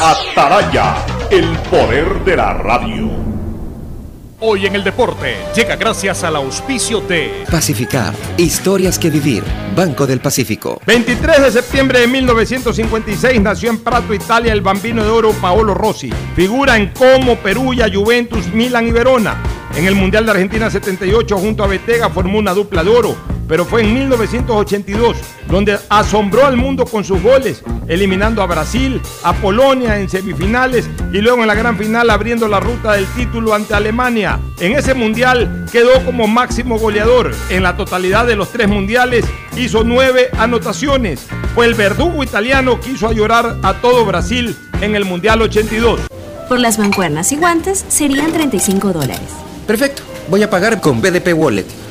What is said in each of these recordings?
Ataraya, el poder de la radio. Hoy en el deporte llega gracias al auspicio de Pacificar, historias que vivir, Banco del Pacífico. 23 de septiembre de 1956 nació en Prato, Italia, el bambino de oro Paolo Rossi. Figura en Como, Perugia, Juventus, Milan y Verona. En el Mundial de Argentina 78 junto a Betega formó una dupla de oro, pero fue en 1982 donde asombró al mundo con sus goles, eliminando a Brasil, a Polonia en semifinales y luego en la gran final abriendo la ruta del título ante Alemania. En ese mundial quedó como máximo goleador. En la totalidad de los tres mundiales hizo nueve anotaciones. Fue el verdugo italiano que hizo a llorar a todo Brasil en el Mundial 82. Por las mancuernas y guantes serían 35 dólares. Perfecto. Voy a pagar con BDP Wallet.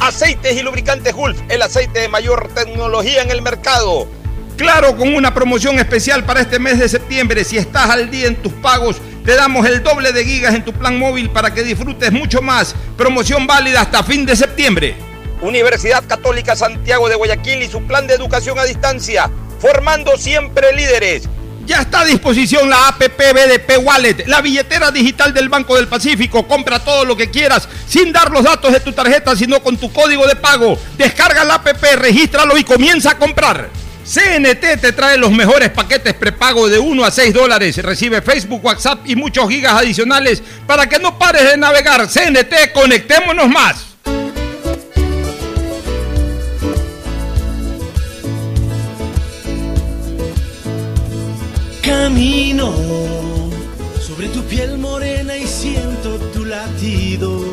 Aceites y Lubricantes Gulf, el aceite de mayor tecnología en el mercado. Claro, con una promoción especial para este mes de septiembre, si estás al día en tus pagos, te damos el doble de gigas en tu plan móvil para que disfrutes mucho más. Promoción válida hasta fin de septiembre. Universidad Católica Santiago de Guayaquil y su plan de educación a distancia, formando siempre líderes. Ya está a disposición la APP BDP Wallet, la billetera digital del Banco del Pacífico. Compra todo lo que quieras sin dar los datos de tu tarjeta, sino con tu código de pago. Descarga la APP, regístralo y comienza a comprar. CNT te trae los mejores paquetes prepago de 1 a 6 dólares. Recibe Facebook, WhatsApp y muchos gigas adicionales para que no pares de navegar. CNT, conectémonos más. Camino sobre tu piel morena y siento tu latido.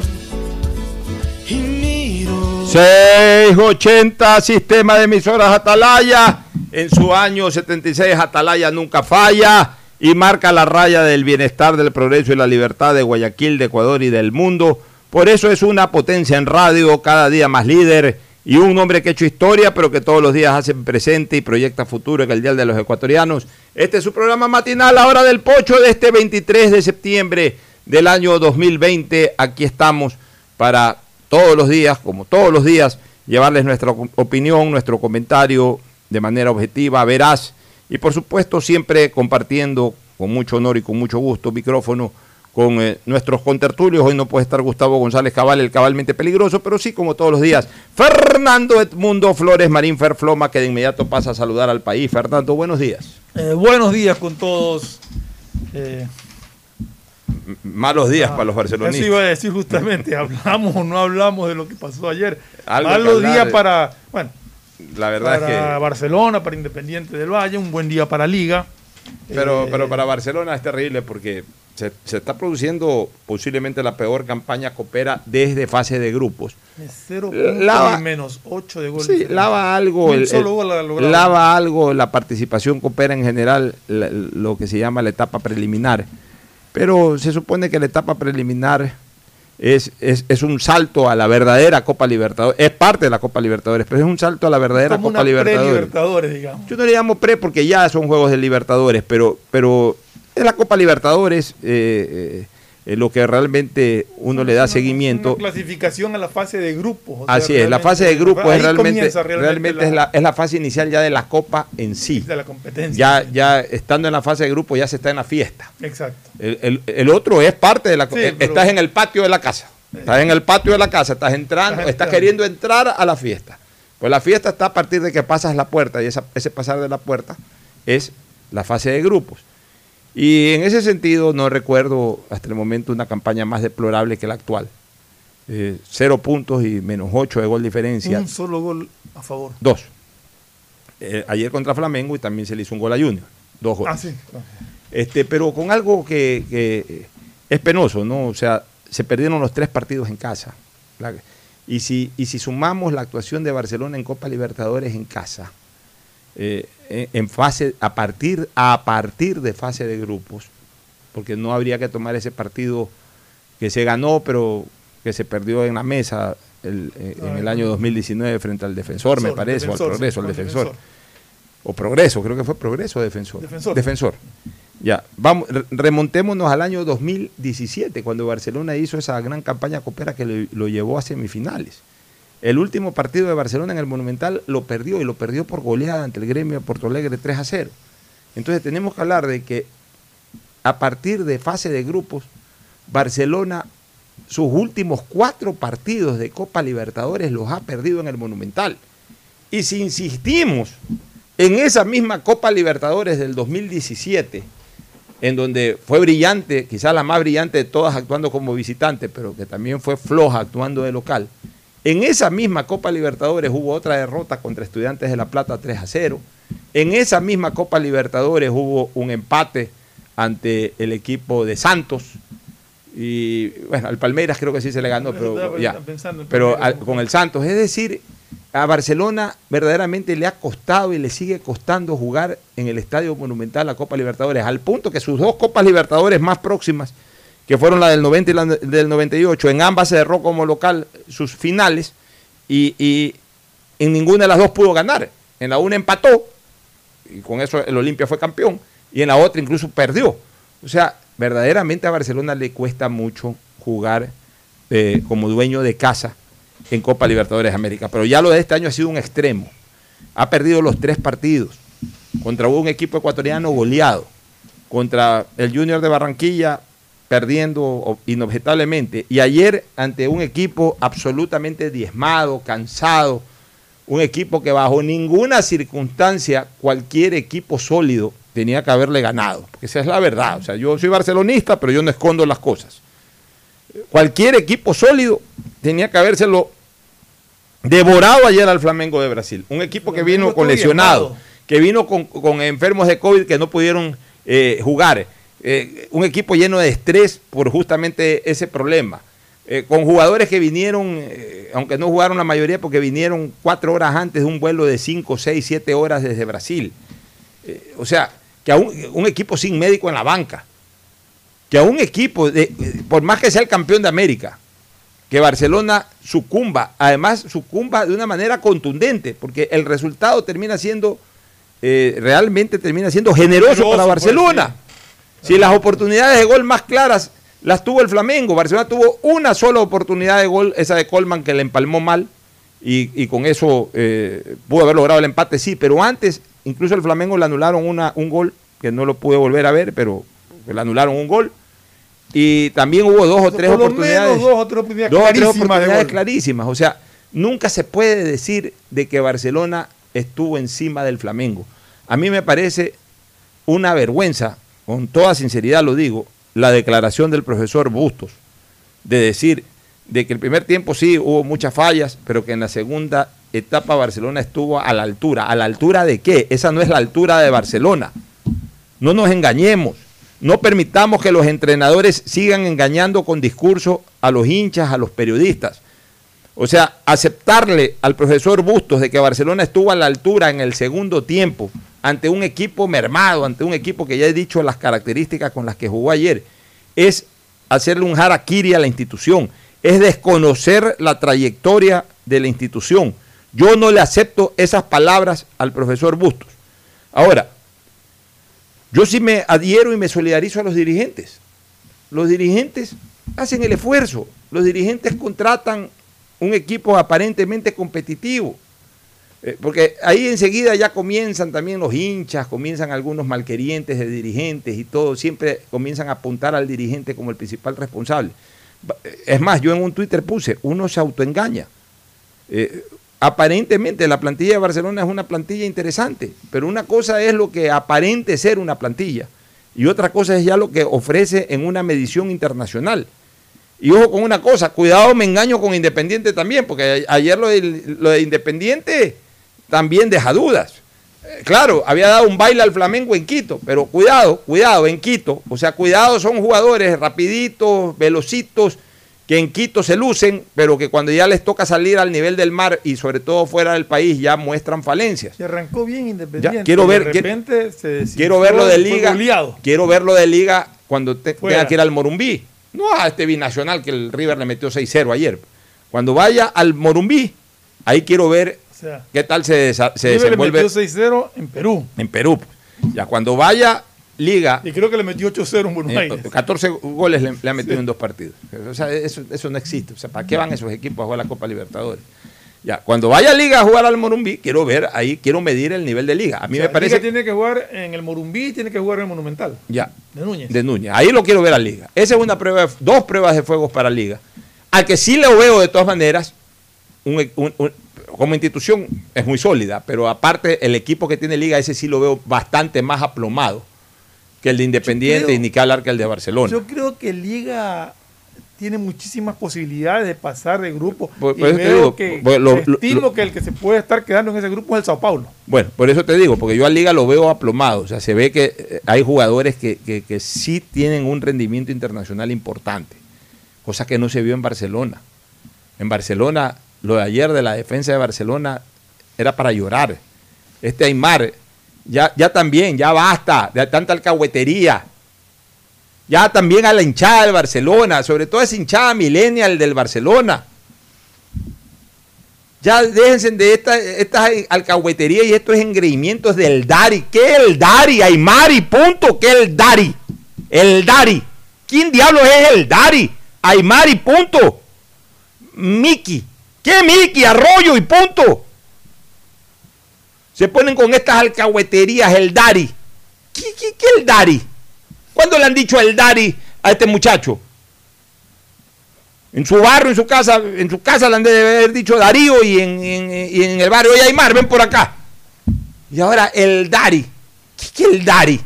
Y miro. 680 Sistema de Emisoras Atalaya. En su año 76 Atalaya nunca falla y marca la raya del bienestar, del progreso y la libertad de Guayaquil, de Ecuador y del mundo. Por eso es una potencia en radio, cada día más líder y un hombre que ha hecho historia, pero que todos los días hace presente y proyecta futuro en el Día de los Ecuatorianos. Este es su programa matinal, la hora del pocho de este 23 de septiembre del año 2020. Aquí estamos para todos los días, como todos los días, llevarles nuestra opinión, nuestro comentario de manera objetiva, veraz y por supuesto siempre compartiendo con mucho honor y con mucho gusto micrófono con eh, nuestros contertulios. Hoy no puede estar Gustavo González Cabal, el cabalmente peligroso, pero sí, como todos los días, Fernando Edmundo Flores Marín Ferfloma, que de inmediato pasa a saludar al país. Fernando, buenos días. Eh, buenos días con todos. Eh, Malos días para los eso barcelonistas. iba a decir justamente, hablamos o no hablamos de lo que pasó ayer. Algo Malos días para, bueno, La verdad para es que... Barcelona, para Independiente del Valle, un buen día para Liga. Pero, pero para Barcelona es terrible porque se, se está produciendo posiblemente la peor campaña coopera desde fase de grupos. Cero Lava- puntos y menos 8 de gol. Sí, lava algo, el- lava algo la participación coopera en general, la- lo que se llama la etapa preliminar. Pero se supone que la etapa preliminar es, es, es un salto a la verdadera Copa Libertadores. Es parte de la Copa Libertadores, pero es un salto a la verdadera como Copa una Libertadores. pre-Libertadores, digamos. Yo no le llamo pre porque ya son juegos de Libertadores, pero, pero es la Copa Libertadores. eh, eh, eh, lo que realmente uno le da seguimiento. Una clasificación a la fase de grupos. o sea, Así es, la realmente- fase de grupos es realmente, realmente, es, la, es la fase inicial ya de la Copa en sí. de la competencia. Ya, ya estando en la fase de grupo ya se está en la fiesta. Exacto. El, el- el otro es parte de la... Sí, eh, pero- Estás en el patio de la casa. Estás en el patio de la casa, estás entrando, Estás queriendo entrar a la fiesta. Pues la fiesta está a partir de que pasas la puerta y esa- ese pasar de la puerta es la fase de grupos. Y en ese sentido no recuerdo hasta el momento una campaña más deplorable que la actual. Eh, cero puntos y menos ocho de gol diferencia. Un solo gol a favor. Dos. Eh, ayer contra Flamengo y también se le hizo un gol a Junior. Dos goles. Ah, sí. Este, pero con algo que, que es penoso, ¿no? O sea, se perdieron los tres partidos en casa. La- y, si, y si sumamos la actuación de Barcelona en Copa Libertadores en casa, eh, en, en fase, a partir, a partir de fase de grupos, porque no habría que tomar ese partido que se ganó, pero que se perdió en la mesa el- eh, en el año 2019 frente al defensor, me parece, defensor, o al progreso, al defensor. defensor. O progreso, creo que fue progreso o defensor. Defensor. Defensor. Ya, vamos, re- remontémonos al año 2017, cuando Barcelona hizo esa gran campaña copera que lo, lo llevó a semifinales. El último partido de Barcelona en el Monumental lo perdió y lo perdió por goleada ante el gremio de Porto Alegre 3 a 0. Entonces tenemos que hablar de que a partir de fase de grupos, Barcelona sus últimos cuatro partidos de Copa Libertadores los ha perdido en el Monumental. Y si insistimos en esa misma Copa Libertadores del 2017, en donde fue brillante, quizás la más brillante de todas actuando como visitante, pero que también fue floja actuando de local, en esa misma Copa Libertadores hubo otra derrota contra Estudiantes de La Plata 3 a 0. En esa misma Copa Libertadores hubo un empate ante el equipo de Santos. Y bueno, al Palmeiras creo que sí se le ganó, pero ya. Pero con el Santos. Es decir, a Barcelona verdaderamente le ha costado y le sigue costando jugar en el Estadio Monumental la Copa Libertadores, al punto que sus dos Copas Libertadores más próximas, que fueron la del 90 y la del 98, en ambas se derró como local sus finales y, y en ninguna de las dos pudo ganar. En la una empató y con eso el Olimpia fue campeón y en la otra incluso perdió. O sea, verdaderamente a Barcelona le cuesta mucho jugar eh, como dueño de casa en Copa Libertadores de América. Pero ya lo de este año ha sido un extremo. Ha perdido los tres partidos contra un equipo ecuatoriano goleado, contra el Junior de Barranquilla perdiendo inobjetablemente, y ayer ante un equipo absolutamente diezmado, cansado, un equipo que bajo ninguna circunstancia cualquier equipo sólido tenía que haberle ganado. Porque esa es la verdad. O sea, yo soy barcelonista, pero yo no escondo las cosas. Cualquier equipo sólido tenía que habérselo devorado ayer al Flamengo de Brasil. Un equipo que vino con lesionados, que vino con, con enfermos de COVID que no pudieron eh, jugar. Eh, un equipo lleno de estrés por justamente ese problema. Eh, con jugadores que vinieron, eh, aunque no jugaron la mayoría, porque vinieron cuatro horas antes de un vuelo de cinco, seis, siete horas desde Brasil. Eh, o sea, que a un, un equipo sin médico en la banca, que a un equipo, de, por más que sea el campeón de América, que Barcelona sucumba, además sucumba de una manera contundente, porque el resultado termina siendo, eh, realmente termina siendo generoso Generoso, para pues, Barcelona. Si las oportunidades de gol más claras las tuvo el Flamengo, Barcelona tuvo una sola oportunidad de gol, esa de Colman que le empalmó mal, y, y con eso eh, pudo haber logrado el empate, sí, pero antes incluso el Flamengo le anularon una, un gol, que no lo pude volver a ver, pero le anularon un gol. Y también hubo dos o tres Por lo oportunidades. menos dos o tres oportunidades Dos tres clarísimas. O sea, nunca se puede decir de que Barcelona estuvo encima del Flamengo. A mí me parece una vergüenza, con toda sinceridad lo digo, la declaración del profesor Bustos, de decir de que el primer tiempo sí hubo muchas fallas, pero que en la segunda etapa Barcelona estuvo a la altura. ¿A la altura de qué? Esa no es la altura de Barcelona. No nos engañemos. No permitamos que los entrenadores sigan engañando con discurso a los hinchas, a los periodistas. O sea, aceptarle al profesor Bustos de que Barcelona estuvo a la altura en el segundo tiempo ante un equipo mermado, ante un equipo que ya he dicho las características con las que jugó ayer, es hacerle un harakiri a la institución, es desconocer la trayectoria de la institución. Yo no le acepto esas palabras al profesor Bustos. Ahora, yo sí me adhiero y me solidarizo a los dirigentes. los dirigentes hacen el esfuerzo, los dirigentes contratan un equipo aparentemente competitivo. Eh, porque ahí enseguida ya comienzan también los hinchas, comienzan algunos malquerientes de dirigentes y todo, siempre comienzan a apuntar al dirigente como el principal responsable. Ba- Es más, yo en un Twitter puse, uno se autoengaña. Eh, aparentemente la plantilla de Barcelona es una plantilla interesante, pero una cosa es lo que aparente ser una plantilla y otra cosa es ya lo que ofrece en una medición internacional. Y ojo con una cosa, cuidado me engaño con Independiente también, porque ayer lo de Independiente también deja dudas. Eh, Claro, había dado un baile al Flamengo en Quito, pero cuidado, cuidado, en Quito. O sea, cuidado, son jugadores rapiditos, velocitos, que en Quito se lucen, pero que cuando ya les toca salir al nivel del mar y sobre todo fuera del país ya muestran falencias. Se arrancó bien Independiente. Ya, quiero ver- De repente se desinfló Quiero verlo de liga. goleado. Quiero verlo de liga cuando te- tenga que ir al Morumbí. No a este binacional que el River le metió 6-0 ayer. Cuando vaya al Morumbí, ahí quiero ver sea, qué tal se, se River le desenvuelve metió 6-0 en Perú. en Perú. Ya cuando vaya liga, Y creo que le metió 8-0 en Buenos eh, Aires. 14 goles le, le ha metido en dos partidos. O sea, eso, eso no existe. O sea, ¿para qué van esos equipos a jugar la Copa Libertadores? Ya, cuando vaya a Liga a jugar al Morumbí, quiero ver ahí, quiero medir el nivel de Liga. A mí O sea, me parece. Liga tiene que jugar en el Morumbí, tiene que jugar en el Monumental. Ya, De Núñez. de Núñez. Ahí lo quiero ver a Liga. Esa es una prueba, dos pruebas de fuegos para Liga. Al que sí lo veo de todas maneras, un- un- un- como institución es muy sólida, pero aparte el equipo que tiene Liga, ese sí lo veo bastante más aplomado que el de Independiente creo- y ni que hablar que el de Barcelona. Yo creo que Liga tiene muchísimas posibilidades de pasar de grupo. Por- por eso te veo digo, que por- lo- lo- que el que se puede estar quedando en ese grupo es el Sao Paulo. Bueno, por eso te digo, porque yo a Liga lo veo aplomado. O sea, se ve que eh, hay jugadores que, que- que sí tienen un rendimiento internacional importante, cosa que no se vio en Barcelona. En Barcelona, lo de ayer de la defensa de Barcelona era para llorar. Este Aymar, ya, ya también, ya basta de tanta alcahuetería. Ya también a la hinchada del Barcelona, sobre todo esa hinchada millennial del Barcelona. Ya déjense de esta- estas alcahueterías y estos engreimientos del Dari. ¿Qué el Dari? Aymari, punto. ¿Qué el Dari? El Dari. ¿Quién diablos es el Dari? Aymari, punto. Miki. ¿Qué Miki? Arroyo y punto. Se ponen con estas alcahueterías, el Dari. ¿Qué, qué, qué el Dari? ¿Cuándo le han dicho el Dari a este muchacho? En su barrio, en su casa, en su casa le han de haber dicho Darío y en, el barrio, oye Aymar, ven por acá. Y ahora el Dari. ¿Qué, qué el Dari?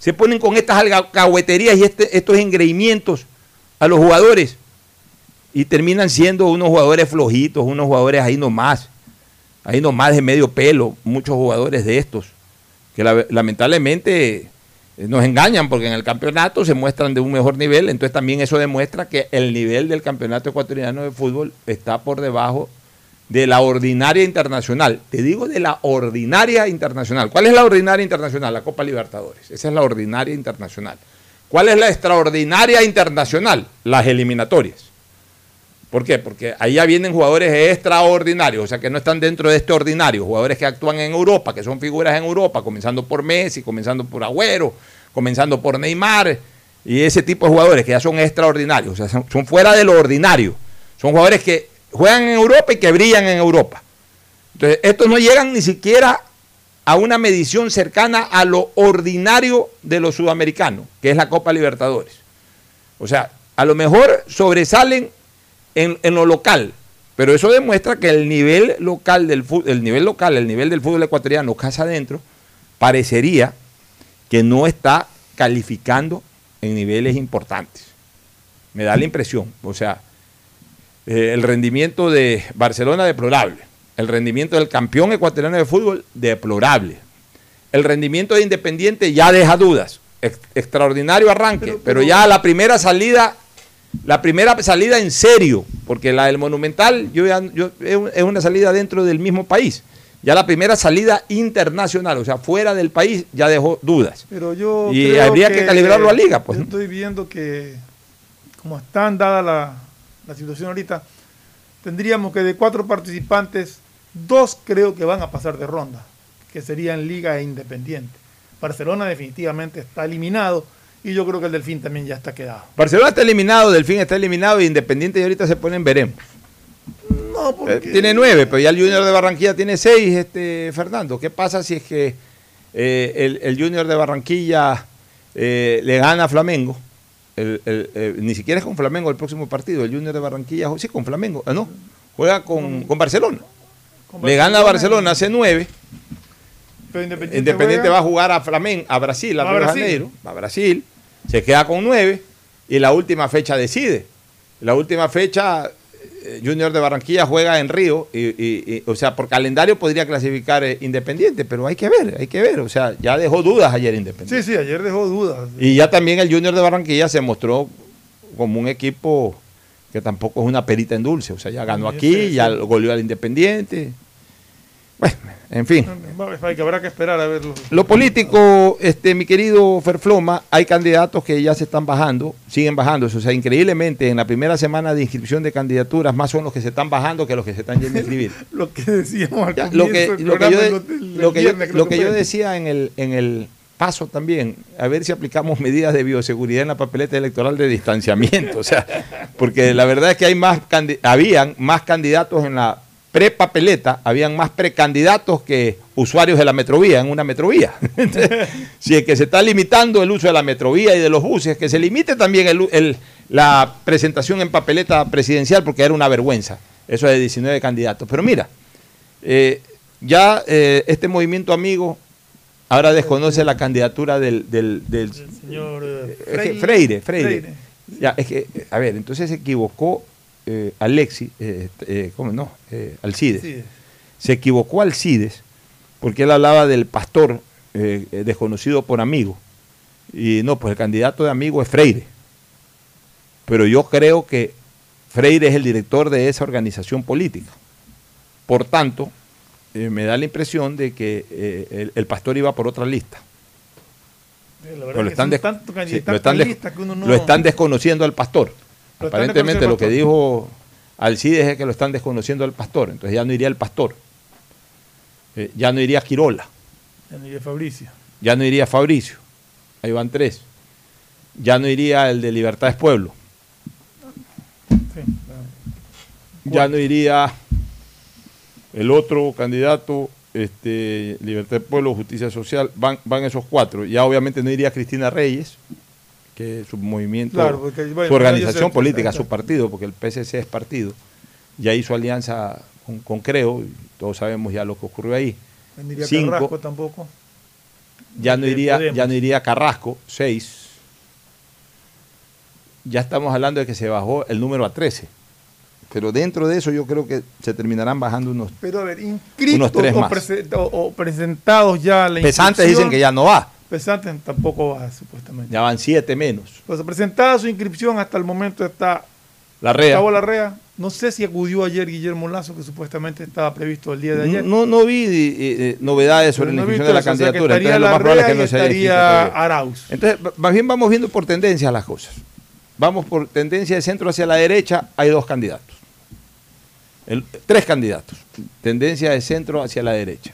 Se ponen con estas alcahueterías y este- estos engreimientos a los jugadores y terminan siendo unos jugadores flojitos, unos jugadores ahí nomás, ahí nomás de medio pelo, muchos jugadores de estos, que la- lamentablemente eh, nos engañan porque en el campeonato se muestran de un mejor nivel, entonces también eso demuestra que el nivel del campeonato ecuatoriano de fútbol está por debajo de la ordinaria internacional. Te digo de la ordinaria internacional. ¿Cuál es la ordinaria internacional? La Copa Libertadores. Esa es la ordinaria internacional. ¿Cuál es la extraordinaria internacional? Las eliminatorias. ¿Por qué? Porque ahí ya vienen jugadores extraordinarios, o sea que no están dentro de este ordinario, jugadores que actúan en Europa, que son figuras en Europa, comenzando por Messi, comenzando por Agüero, comenzando por Neymar, y ese tipo de jugadores que ya son extraordinarios, o sea, son, fuera de lo ordinario. Son jugadores que juegan en Europa y que brillan en Europa. Entonces, estos no llegan ni siquiera a una medición cercana a lo ordinario de los sudamericanos, que es la Copa Libertadores. O sea, a lo mejor sobresalen en, en lo local, pero eso demuestra que el nivel local del fútbol, el nivel local, el nivel del fútbol ecuatoriano casa adentro, parecería que no está calificando en niveles importantes. Me da la impresión, o sea, eh, el rendimiento de Barcelona deplorable, el rendimiento del campeón ecuatoriano de fútbol deplorable, el rendimiento de Independiente ya deja dudas, Ex- extraordinario arranque, pero, Pero- pero- ya la primera salida, la primera salida en serio, porque la del Monumental yo ya- yo- es un- es una salida dentro del mismo país. Ya la primera salida internacional, o sea, fuera del país, ya dejó dudas. Pero yo Y creo habría que calibrarlo a liga, pues, estoy viendo que, como están dada la, la situación ahorita, tendríamos que de cuatro participantes, dos creo que van a pasar de ronda, que serían Liga e Independiente. Barcelona definitivamente está eliminado Y yo creo que el Delfín también ya está quedado. Barcelona está eliminado, Delfín está eliminado, y Independiente y ahorita se ponen veremos. No, porque... Eh, tiene nueve, pero ya el Junior de Barranquilla tiene seis, este, Fernando. ¿Qué pasa si es que eh, el, el Junior de Barranquilla eh, le gana a Flamengo? El- el- eh, ni siquiera es con Flamengo el próximo partido. El Junior de Barranquilla, sí, con Flamengo. ah, no, juega con, con Barcelona. con Le gana a Barcelona, hace nueve. Pero Independiente, Independiente va a jugar a Flamengo, a Brasil, a Río Brasil. Janeiro, a Brasil, se queda con nueve y la última fecha decide. La última fecha, eh, Junior de Barranquilla juega en Río, y, y- y, o sea, por calendario podría clasificar eh, Independiente, pero hay que ver, hay que ver, o sea, ya dejó dudas ayer Independiente. Sí, sí, ayer dejó dudas. Y ya también el Junior de Barranquilla se mostró como un equipo que tampoco es una perita en dulce, o sea, ya ganó aquí, ya goleó al Independiente. Bueno, en fin. Hay que habrá que esperar a verlo. Lo político, este, mi querido Ferfloma, hay candidatos que ya se están bajando, siguen bajándose. O sea, increíblemente, en la primera semana de inscripción de candidaturas, más son los que se están bajando que los que se están yendo a inscribir. Lo que decíamos al Ya, lo que, lo que yo, de- lo que yo- viernes, creo lo que que yo fue. decía en el, en el paso también, a ver si aplicamos medidas de bioseguridad en la papeleta electoral de distanciamiento. o sea, porque la verdad es que hay más habían más candidatos en la prepapeleta, habían más precandidatos que usuarios de la metrovía en una metrovía. Entonces, si es que se está limitando el uso de la metrovía y de los buses, que se limite también el la presentación en papeleta presidencial, porque era una vergüenza, eso de 19 candidatos. Pero mira, eh, ya eh, este movimiento amigo ahora desconoce la candidatura del, del- del- El señor eh, Freire. Freire, Freire. Ya, es que, a ver, entonces se equivocó eh, Alexi, eh, eh, ¿cómo no? Eh, Alcides. Sí. Se equivocó Alcides porque él hablaba del pastor desconocido por amigo. Y no, pues el candidato de amigo es Freire. Pero yo creo que Freire es el director de esa organización política. Por tanto, eh, me da la impresión de que eh, el, el pastor iba por otra lista. La verdad Pero que están, sí, están no- lo están desconociendo al pastor. Lo Aparentemente lo que dijo Alcides es que lo están desconociendo al pastor. Entonces ya no iría el pastor. Eh, ya no iría Quirola. Ya no iría Fabricio. Ya no iría Fabricio. Ahí van tres. Ya no iría el de Libertad es Pueblo. Sí, Ya no iría el otro candidato, este, Libertad del Pueblo, Justicia Social, van, van esos cuatro. Ya obviamente no iría Cristina Reyes, que su movimiento, Claro, porque, bueno, su organización política, su partido, porque el PSC es partido, ya hizo alianza con, con Creo, y todos sabemos ya lo que ocurrió ahí. Iría Cinco. Carrasco tampoco. Ya no iría, Podemos. ya no iría Carrasco, seis. Ya estamos hablando de que se bajó el número a 13. Pero dentro de eso yo creo que se terminarán bajando unos Pero a ver, inscritos Unos tres o, más. prese- o- o presentados ya a la pesantes dicen que ya no va. Pesantes tampoco va, supuestamente. Ya van siete menos. Pues presentada su inscripción hasta el momento está La REA. Gustavo Larrea. No sé si acudió ayer Guillermo Lazo, que supuestamente estaba previsto el día de ayer. No, no vi eh, eh, novedades sobre la no he inscripción de la eso, o sea, candidatura. Entonces lo más probable es que Larrea no se estaría. Arauz. Entonces, más bien vamos viendo por tendencia las cosas. Vamos por tendencia de centro hacia la derecha, hay dos candidatos. El- tres candidatos. Tendencia de centro hacia la derecha.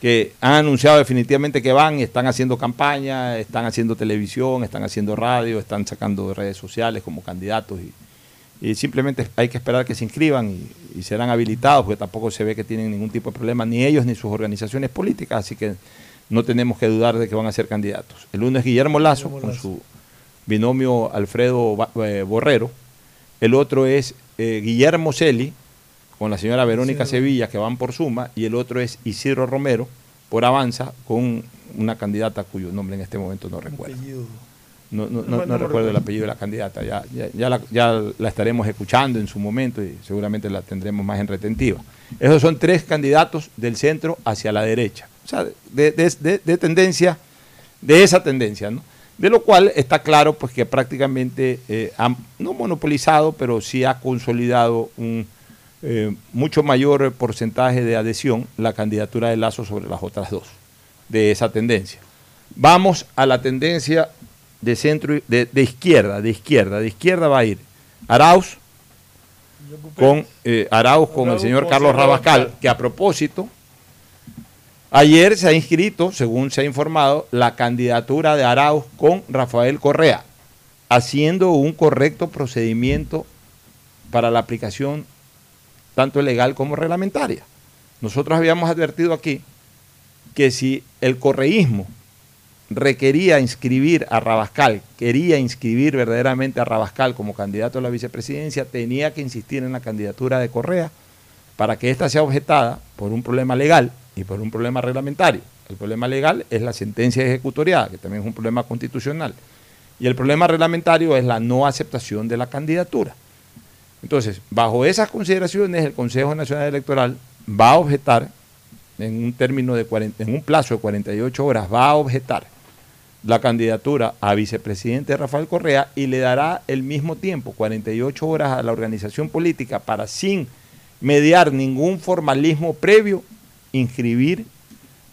Que han anunciado definitivamente que van y están haciendo campaña, están haciendo televisión, están haciendo radio, están sacando redes sociales como candidatos y, y simplemente hay que esperar que se inscriban y, y serán habilitados porque tampoco se ve que tienen ningún tipo de problema ni ellos ni sus organizaciones políticas, así que no tenemos que dudar de que van a ser candidatos. El uno es Guillermo Lazo Guillermo con su binomio Alfredo eh, Borrero, el otro es eh, Guillermo Celi con la señora Verónica Sí. Sevilla que van por Suma y el otro es Isidro Romero por Avanza con una candidata cuyo nombre en este momento no recuerdo. No, no, no- No, recuerdo el apellido de la candidata, ya, ya, ya la, ya la estaremos escuchando en su momento y seguramente la tendremos más en retentiva. Esos son tres candidatos del centro hacia la derecha, o sea, de, de- de- de tendencia, de esa tendencia, ¿no? De lo cual está claro pues que prácticamente eh, ha, no monopolizado, pero sí ha consolidado un eh, mucho mayor porcentaje de adhesión la candidatura de Lazo sobre las otras dos, de esa tendencia. Vamos a la tendencia de centro y- de, de izquierda, de izquierda, de izquierda va a ir Arauz con eh, Arauz con el señor Carlos Rabascal. que a propósito Ayer se ha inscrito, según se ha informado, la candidatura de Arauz con Rafael Correa, haciendo un correcto procedimiento para la aplicación tanto legal como reglamentaria. Nosotros habíamos advertido aquí que si el correísmo requería inscribir a Rabascal, quería inscribir verdaderamente a Rabascal como candidato a la vicepresidencia, tenía que insistir en la candidatura de Correa para que ésta sea objetada por un problema legal y por un problema reglamentario. El problema legal es la sentencia ejecutoriada, que también es un problema constitucional. Y el problema reglamentario es la no aceptación de la candidatura. Entonces, bajo esas consideraciones, el Consejo Nacional Electoral va a objetar, en un término de en un plazo de 48 horas, va a objetar la candidatura a vicepresidente Rafael Correa y le dará el mismo tiempo, 48 horas a la organización política para sin mediar ningún formalismo previo, inscribir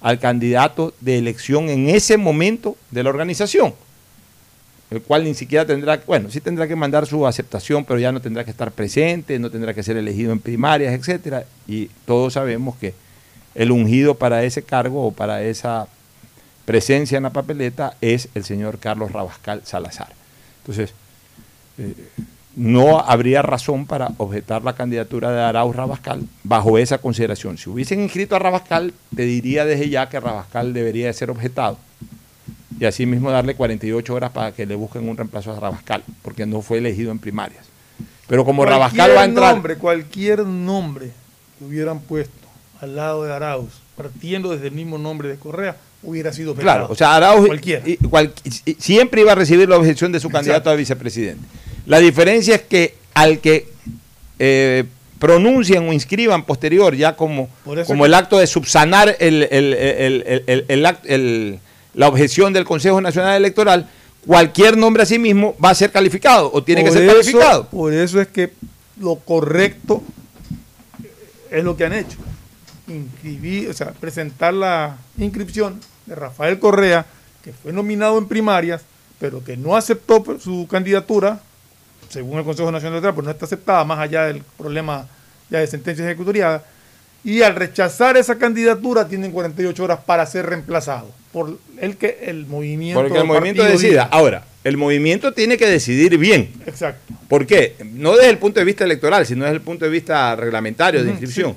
al candidato de elección en ese momento de la organización, el cual ni siquiera tendrá, bueno, sí tendrá que mandar su aceptación, pero ya no tendrá que estar presente, no tendrá que ser elegido en primarias, etcétera, y todos sabemos que el ungido para ese cargo o para esa presencia en la papeleta es el señor Carlos Rabascal Salazar. Entonces, eh, no habría razón para objetar la candidatura de Arauz Rabascal bajo esa consideración. Si hubiesen inscrito a Rabascal, te diría desde ya que Rabascal debería de ser objetado y asimismo darle 48 horas para que le busquen un reemplazo a Rabascal, porque no fue elegido en primarias. Pero como Rabascal va a entrar... Nombre, cualquier nombre que hubieran puesto al lado de Arauz, partiendo desde el mismo nombre de Correa, hubiera sido objetado. Claro, o sea, Arauz siempre iba a recibir la objeción de su candidato a vicepresidente. La diferencia es que al que eh, pronuncian o inscriban posterior, ya como, como el acto de subsanar la objeción del Consejo Nacional Electoral, cualquier nombre a sí mismo va a ser calificado o tiene que ser calificado. Por eso es que lo correcto es lo que han hecho. Inscribir, o sea, presentar la inscripción de Rafael Correa, que fue nominado en primarias, pero que no aceptó su candidatura según el Consejo Nacional Electoral, pues no está aceptada más allá del problema ya de sentencia ejecutoriada. Y al rechazar esa candidatura tienen 48 horas para ser reemplazado por el que el movimiento. Porque el movimiento decida. Ahora, el movimiento tiene que decidir bien. Exacto. ¿Por qué? No desde el punto de vista electoral, sino desde el punto de vista reglamentario de inscripción.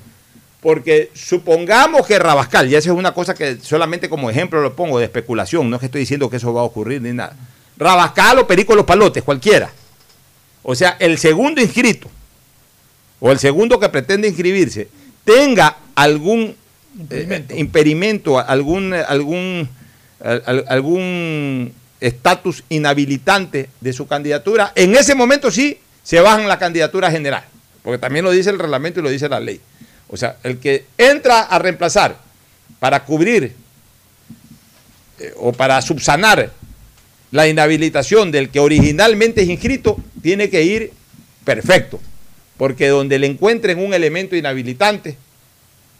Porque supongamos que Rabascal, y esa es una cosa que solamente como ejemplo lo pongo de especulación, no es que estoy diciendo que eso va a ocurrir ni nada. Rabascal o Perico Los Palotes, cualquiera o sea, el segundo inscrito o el segundo que pretende inscribirse tenga algún impedimento, eh, algún algún algún estatus inhabilitante de su candidatura, en ese momento sí se bajan la candidatura general, porque también lo dice el reglamento y lo dice la ley. O sea, el que entra a reemplazar para cubrir eh, o para subsanar la inhabilitación del que originalmente es inscrito tiene que ir perfecto, porque donde le encuentren un elemento inhabilitante,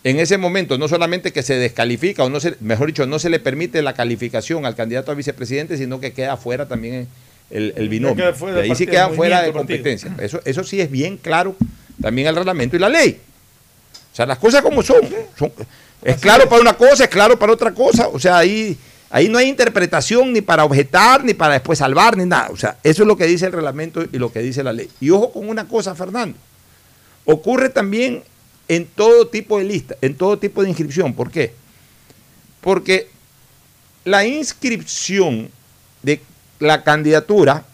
en ese momento no solamente que se descalifica, o no se, mejor dicho, no se le permite la calificación al candidato a vicepresidente, sino que queda fuera también el, binomio. ahí sí queda fuera de competencia. Eso, eso sí es bien claro también el reglamento y la ley. O sea, las cosas como son. son es claro para una cosa, es claro para otra cosa. O sea, ahí Ahí no hay interpretación ni para objetar, ni para después salvar, ni nada. O sea, eso es lo que dice el reglamento y lo que dice la ley. Y ojo con una cosa, Fernando. Ocurre también en todo tipo de lista, en todo tipo de inscripción. ¿Por qué? Porque la inscripción de la candidatura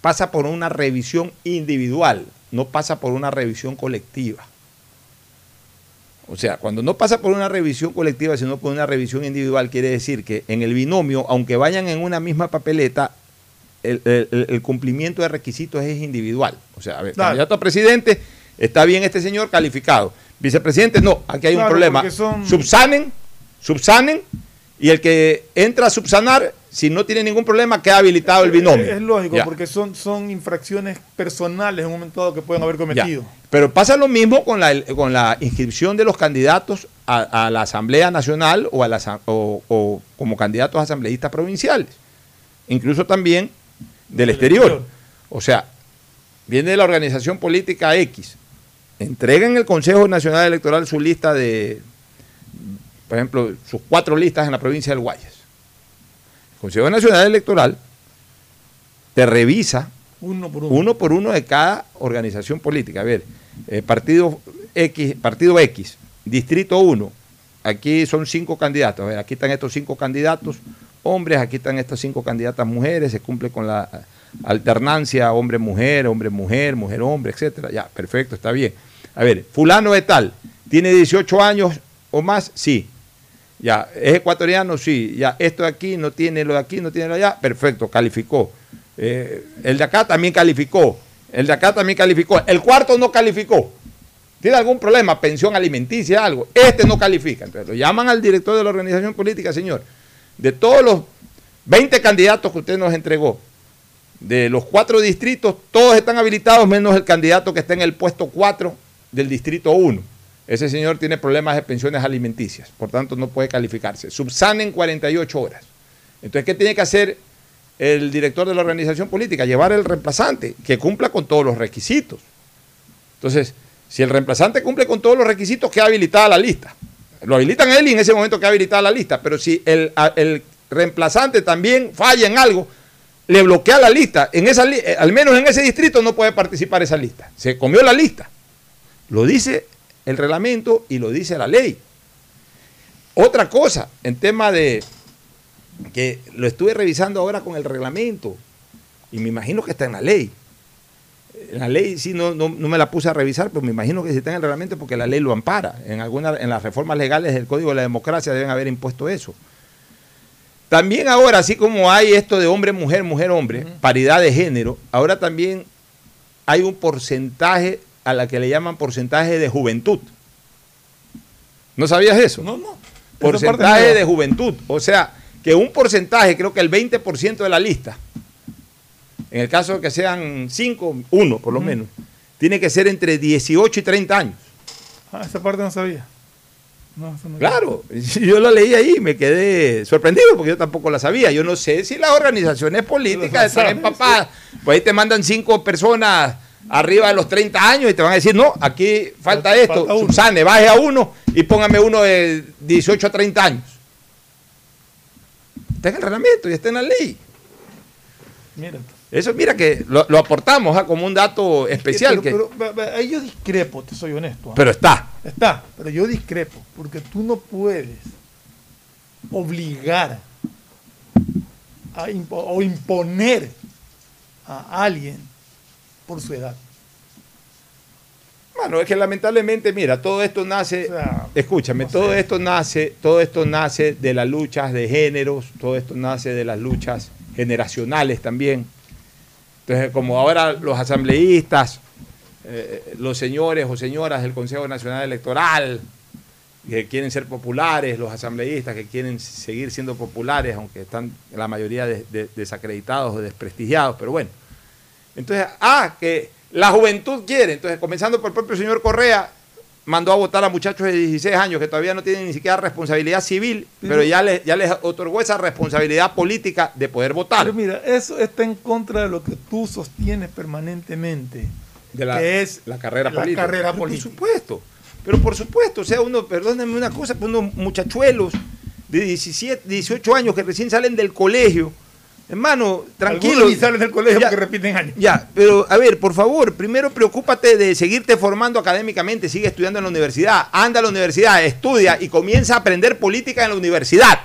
pasa por una revisión individual, no pasa por una revisión colectiva. O sea, cuando no pasa por una revisión colectiva, sino por una revisión individual, quiere decir que en el binomio, aunque vayan en una misma papeleta, el, cumplimiento de requisitos es individual. O sea, a ver, candidato a presidente, está bien este señor calificado. Vicepresidente, no, aquí hay un problema. Subsanen, subsanen, y el que entra a subsanar si no tiene ningún problema, queda habilitado el binomio. Es, lógico, porque son, son infracciones personales en un momento dado que pueden haber cometido. Pero pasa lo mismo con la, con la inscripción de los candidatos a, la Asamblea Nacional o, a la, o, como candidatos asambleístas provinciales. Incluso también del, exterior. O sea, viene la organización política X, entrega en el Consejo Nacional Electoral su lista de por ejemplo, sus cuatro listas en la provincia del Guayas. El Consejo Nacional Electoral te revisa Uno por uno. uno por uno de cada organización política. A ver, eh, partido X, partido X, distrito 1, aquí son cinco candidatos. A ver, aquí están estos cinco candidatos hombres, aquí están estas cinco candidatas mujeres, se cumple con la alternancia hombre-mujer, hombre-mujer, mujer-hombre, etcétera. Ya, perfecto, está bien. A ver, fulano de tal, ¿tiene 18 años o más? Sí. Ya, ¿es ecuatoriano? Sí. Ya, esto de aquí no tiene lo de aquí, no tiene lo de allá. Perfecto, calificó. Eh, el de acá también calificó. El de acá también calificó. El cuarto no calificó. ¿Tiene algún problema? Pensión alimenticia, algo. Este no califica. Entonces lo llaman al director de la organización política, señor. De todos los 20 candidatos que usted nos entregó, de los cuatro distritos, todos están habilitados, menos el candidato que está en el puesto 4 del distrito 1. Ese señor tiene problemas de pensiones alimenticias, por tanto no puede calificarse. Subsanen 48 horas. Entonces, ¿qué tiene que hacer el director de la organización política? Llevar el reemplazante, que cumpla con todos los requisitos. Entonces, si el reemplazante cumple con todos los requisitos, queda habilitada la lista. Lo habilitan él y en ese momento queda habilitada la lista. Pero si el, el reemplazante también falla en algo, le bloquea la lista. En esa, eh, al menos en ese distrito no puede participar esa lista. Se comió la lista. Lo dice el reglamento y lo dice la ley. Otra cosa, en tema de que lo estuve revisando ahora con el reglamento y me imagino que está en la ley. En la ley sí no, no, no me la puse a revisar, pero me imagino que si está en el reglamento porque la ley lo ampara. En alguna, en las reformas legales del Código de la Democracia deben haber impuesto eso. También ahora, así como hay esto de hombre-mujer, mujer-hombre, paridad de género, ahora también hay un porcentaje a la que le llaman porcentaje de juventud. ¿No sabías eso? No, no. Porcentaje de juventud. O sea, que un porcentaje, creo que el 20% de la lista, en el caso de que sean 5, 1 por lo menos, tiene que ser entre 18 y 30 años. Ah, esa parte no sabía. No, eso no- Claro, yo lo leí ahí y me quedé sorprendido porque yo tampoco la sabía. Yo no sé si las organizaciones políticas están empapadas. Pues ahí te mandan cinco personas arriba de los 30 años y te van a decir, no, aquí falta esto. falta. Subsane, baje a uno y póngame uno de 18 a 30 años. Está en el reglamento y está en la ley. Mira. Eso, mira que lo, lo aportamos ah, como un dato especial. Pero, que, pero, ahí yo discrepo, te soy honesto. ¿ah? pero está. Está, pero yo discrepo, porque tú no puedes obligar a impo- o imponer a alguien por su edad. Bueno, es que lamentablemente, mira, todo esto nace, O sea, escúchame, no todo esto nace, todo esto nace de las luchas de géneros, todo esto nace de las luchas generacionales también. Entonces, como ahora los asambleístas, eh, los señores o señoras del Consejo Nacional Electoral, que quieren ser populares, los asambleístas que quieren seguir siendo populares, aunque están la mayoría de- de- desacreditados o desprestigiados, pero bueno. Entonces, ah, que la juventud quiere. Entonces, comenzando por el propio señor Correa, mandó a votar a muchachos de 16 años que todavía no tienen ni siquiera responsabilidad civil, pero, ya, les, ya les otorgó esa responsabilidad política de poder votar. Pero mira, eso está en contra de lo que tú sostienes permanentemente. de la, que es la carrera la política. carrera Pero política. Por supuesto. Pero por supuesto, o sea, uno, perdónenme una cosa, unos muchachuelos de 17, 18 años que recién salen del colegio, hermano, tranquilo. Algunos ni salen del colegio Ya. porque repiten años. Ya, pero a ver, por favor, primero preocúpate de seguirte formando académicamente, sigue estudiando en la universidad, anda a la universidad, estudia y comienza a aprender política en la universidad.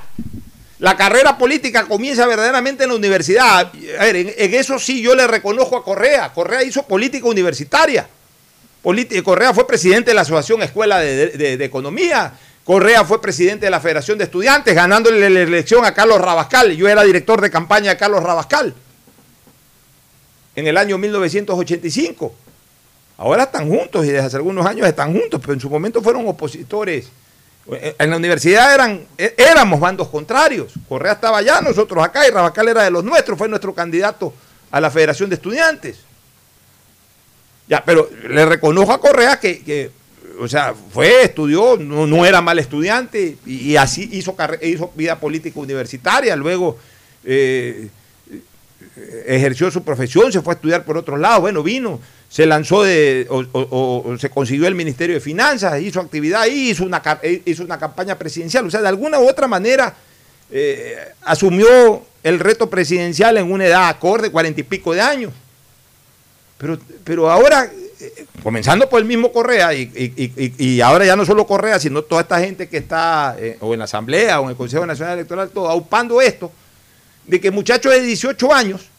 La carrera política comienza verdaderamente en la universidad. A ver, en, en eso sí yo le reconozco a Correa. Correa hizo política universitaria. Correa fue presidente de la Asociación Escuela de, de- de Economía. Correa fue presidente de la Federación de Estudiantes, ganándole la elección a Carlos Rabascal. Yo era director de campaña de Carlos Rabascal en el año 1985. Ahora están juntos y desde hace algunos años están juntos, pero en su momento fueron opositores. En la universidad eran, eh, éramos bandos contrarios. Correa estaba allá, nosotros acá, y Rabascal era de los nuestros, fue nuestro candidato a la Federación de Estudiantes. Ya, pero le reconozco a Correa que, o sea, fue, estudió, no, era mal estudiante y, así hizo, vida política universitaria. Luego eh, ejerció su profesión, se fue a estudiar por otros lados, bueno, vino, se lanzó de, o, se consiguió el Ministerio de Finanzas, hizo actividad ahí, hizo una, ca- eh, hizo una campaña presidencial, o sea, de alguna u otra manera eh, asumió el reto presidencial en una edad acorde, cuarenta y pico de años. Pero, pero ahora, comenzando por el mismo Correa, y ahora ya no solo Correa, sino toda esta gente que está eh, o en la Asamblea o en el Consejo Nacional Electoral, todo aupando esto, de que muchachos de 18 años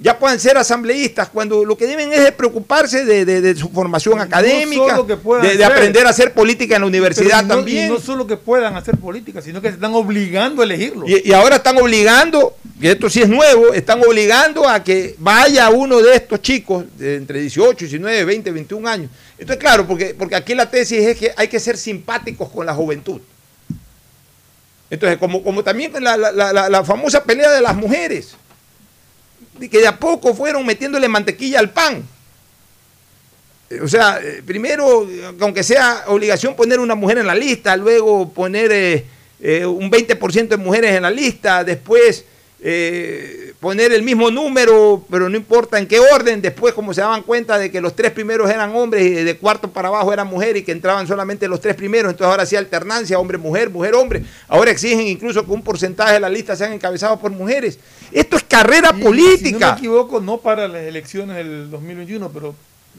ya puedan ser asambleístas, cuando lo que deben es preocuparse de, de- de su formación No académica, solo que de, aprender a hacer política en la universidad no- también. No solo que puedan hacer política, sino que se están obligando a elegirlo. Y, y ahora están obligando, y esto sí es nuevo, están obligando a que vaya uno de estos chicos de entre 18, 19, 20, 21 años. Entonces, claro, porque, porque aquí la tesis es que hay que ser simpáticos con la juventud. Entonces, como, como también la, la- la- la- famosa pelea de las mujeres, que de a poco fueron metiéndole mantequilla al pan. Eh, O sea, eh, primero, eh, aunque sea obligación poner una mujer en la lista, luego poner un 20% de mujeres en la lista, después eh, poner el mismo número, pero no importa en qué orden, después como se daban cuenta de que los tres primeros eran hombres y de cuarto para abajo eran mujeres y que entraban solamente los tres primeros, entonces ahora sí alternancia, hombre-mujer, mujer-hombre, ahora exigen incluso que un porcentaje de la lista sean encabezados por mujeres. Esto es carrera Y, Si no política. me equivoco, no para las elecciones del 2021, pero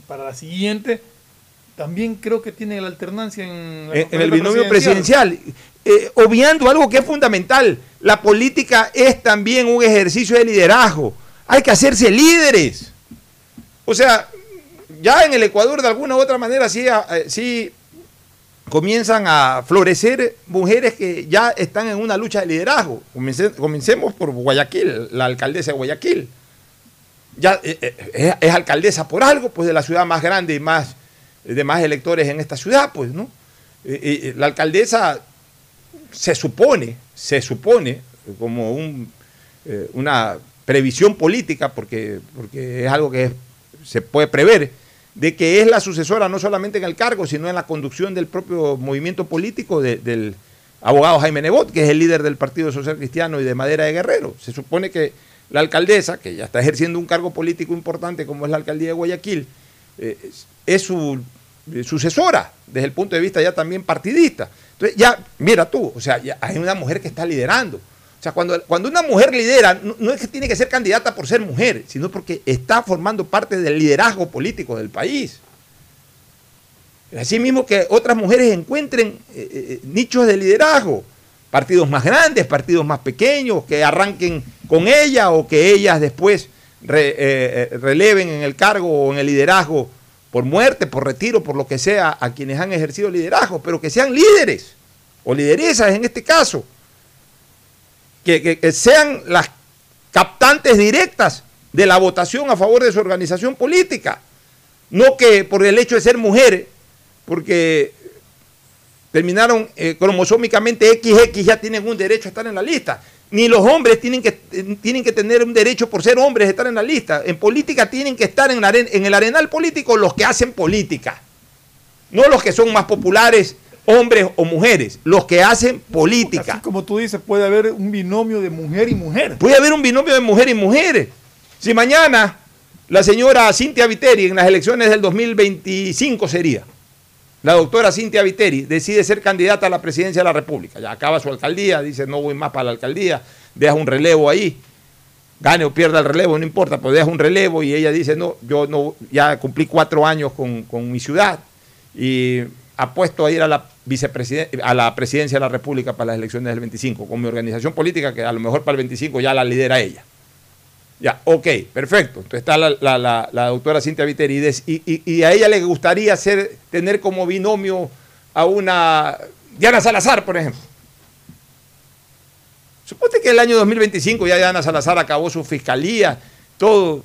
para la siguiente, también creo que tiene la alternancia en, la en, en el binomio presidencial, eh, obviando algo que es fundamental. La política es también un ejercicio de liderazgo. Hay que hacerse líderes. O sea, ya en el Ecuador de alguna u otra manera sí, eh, sí comienzan a florecer mujeres que ya están en una lucha de liderazgo. Comencemos por Guayaquil, la alcaldesa de Guayaquil. Ya eh, eh, es, es alcaldesa por algo, pues de la ciudad más grande y más de más electores en esta ciudad, pues, ¿no? La alcaldesa se supone, se supone, como un, eh, una previsión política, porque, porque es algo que es- se puede prever, de que es la sucesora no solamente en el cargo, sino en la conducción del propio movimiento político de- del abogado Jaime Nebot, que es el líder del Partido Social Cristiano y de Madera de Guerrero. Se supone que la alcaldesa, que ya está ejerciendo un cargo político importante como es la alcaldía de Guayaquil, eh, es- su eh, sucesora desde el punto de vista ya también partidista. Entonces ya, mira tú, o sea, hay una mujer que está liderando. O sea, cuando, cuando una mujer lidera, no, es que tiene que ser candidata por ser mujer, sino porque está formando parte del liderazgo político del país. Así mismo que otras mujeres encuentren eh, eh, nichos de liderazgo, partidos más grandes, partidos más pequeños, que arranquen con ella o que ellas después re- eh, eh, releven en el cargo o en el liderazgo por muerte, por retiro, por lo que sea, a quienes han ejercido liderazgo, pero que sean líderes o lideresas en este caso, que, sean las captantes directas de la votación a favor de su organización política, no que por el hecho de ser mujeres, porque terminaron eh, cromosómicamente XX, ya tienen un derecho a estar en la lista. Ni los hombres tienen que, tienen que tener un derecho por ser hombres a estar en la lista. En política tienen que estar en, la aren- en el arenal político los que hacen política. No los que son más populares, hombres o mujeres. Los que hacen política. Así como tú dices, puede haber un binomio de mujer y mujer. Puede haber un binomio de mujer y mujeres. Si mañana la señora Cintia Viteri en las elecciones del 2025 sería, la doctora Cintia Viteri decide ser candidata a la presidencia de la República, ya acaba su alcaldía, dice no voy más para la alcaldía, deja un relevo ahí, gane o pierda el relevo, no importa, pero deja un relevo y ella dice no, yo no, ya cumplí cuatro años con, con mi ciudad y apuesto a ir a la, a la presidencia de la República para las elecciones del 25, con mi organización política que a lo mejor para el 25 ya la lidera ella. Ya, ok, perfecto. Entonces está la, la- la- la doctora Cintia Viteri y, y- y- y a ella le gustaría ser, tener como binomio a una Diana Salazar, por ejemplo. Suponte que el año 2025 ya Diana Salazar acabó su fiscalía, todo,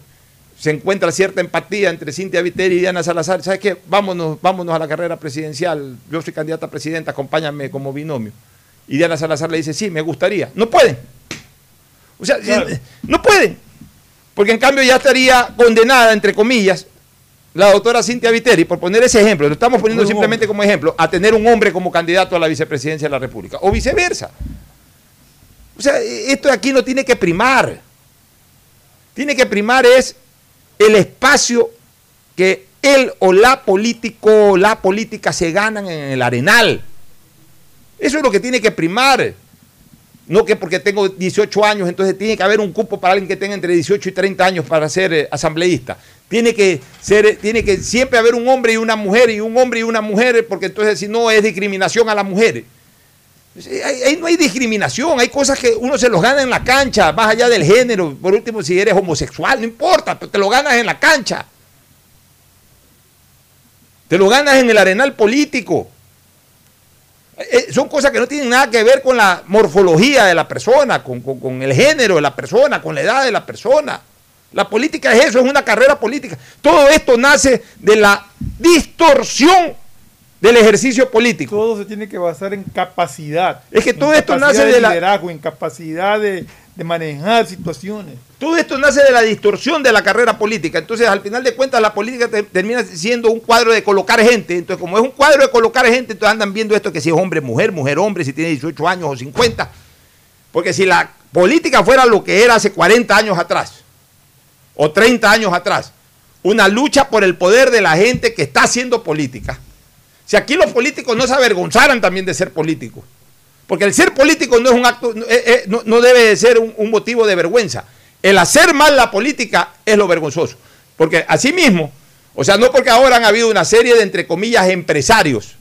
se encuentra cierta empatía entre Cintia Viteri y Diana Salazar. ¿Sabes qué? Vámonos, vámonos a la carrera presidencial. Yo soy candidata a presidenta, acompáñame como binomio. Y Diana Salazar le dice, sí, me gustaría. No pueden. O sea, Claro. no pueden. Porque en cambio ya estaría condenada, entre comillas, la doctora Cintia Viteri, por poner ese ejemplo, lo estamos poniendo simplemente como ejemplo, a tener un hombre como candidato a la vicepresidencia de la República. O viceversa. O sea, esto aquí no tiene que primar. Tiene que primar es el espacio que él o la político o la política se ganan en el arenal. Eso es lo que tiene que primar. No que porque tengo 18 años, entonces tiene que haber un cupo para alguien que tenga entre 18 y 30 años para ser eh, asambleísta. Tiene que ser, eh, tiene que siempre haber un hombre y una mujer, y un hombre y una mujer, porque entonces si no es discriminación a las mujeres. Ahí, ahí no hay discriminación, hay cosas que uno se los gana en la cancha, más allá del género. Por último, si eres homosexual, no importa, te lo ganas en la cancha. Te lo ganas en el arenal político. Eh, son cosas que no tienen nada que ver con la morfología de la persona, con, con- con el género de la persona, con la edad de la persona. La política es eso, es una carrera política. Todo esto nace de la distorsión del ejercicio político. Todo se tiene que basar en capacidad. Es que todo esto nace de la- liderazgo, en capacidad de, de manejar situaciones. Todo esto nace de la distorsión de la carrera política. Entonces, al final de cuentas, la política te- termina siendo un cuadro de colocar gente. Entonces, como es un cuadro de colocar gente, entonces andan viendo esto que si es hombre, mujer, mujer, hombre, si tiene 18 años o 50. Porque si la política fuera lo que era hace 40 años atrás, o 30 años atrás, una lucha por el poder de la gente que está haciendo política. Si aquí los políticos no se avergonzaran también de ser políticos, porque el ser político no es un acto, no, eh, eh, no- debe de ser un motivo de vergüenza. El hacer mal la política es lo vergonzoso. Porque asimismo, o sea, no porque ahora han habido una serie de, entre comillas, empresarios,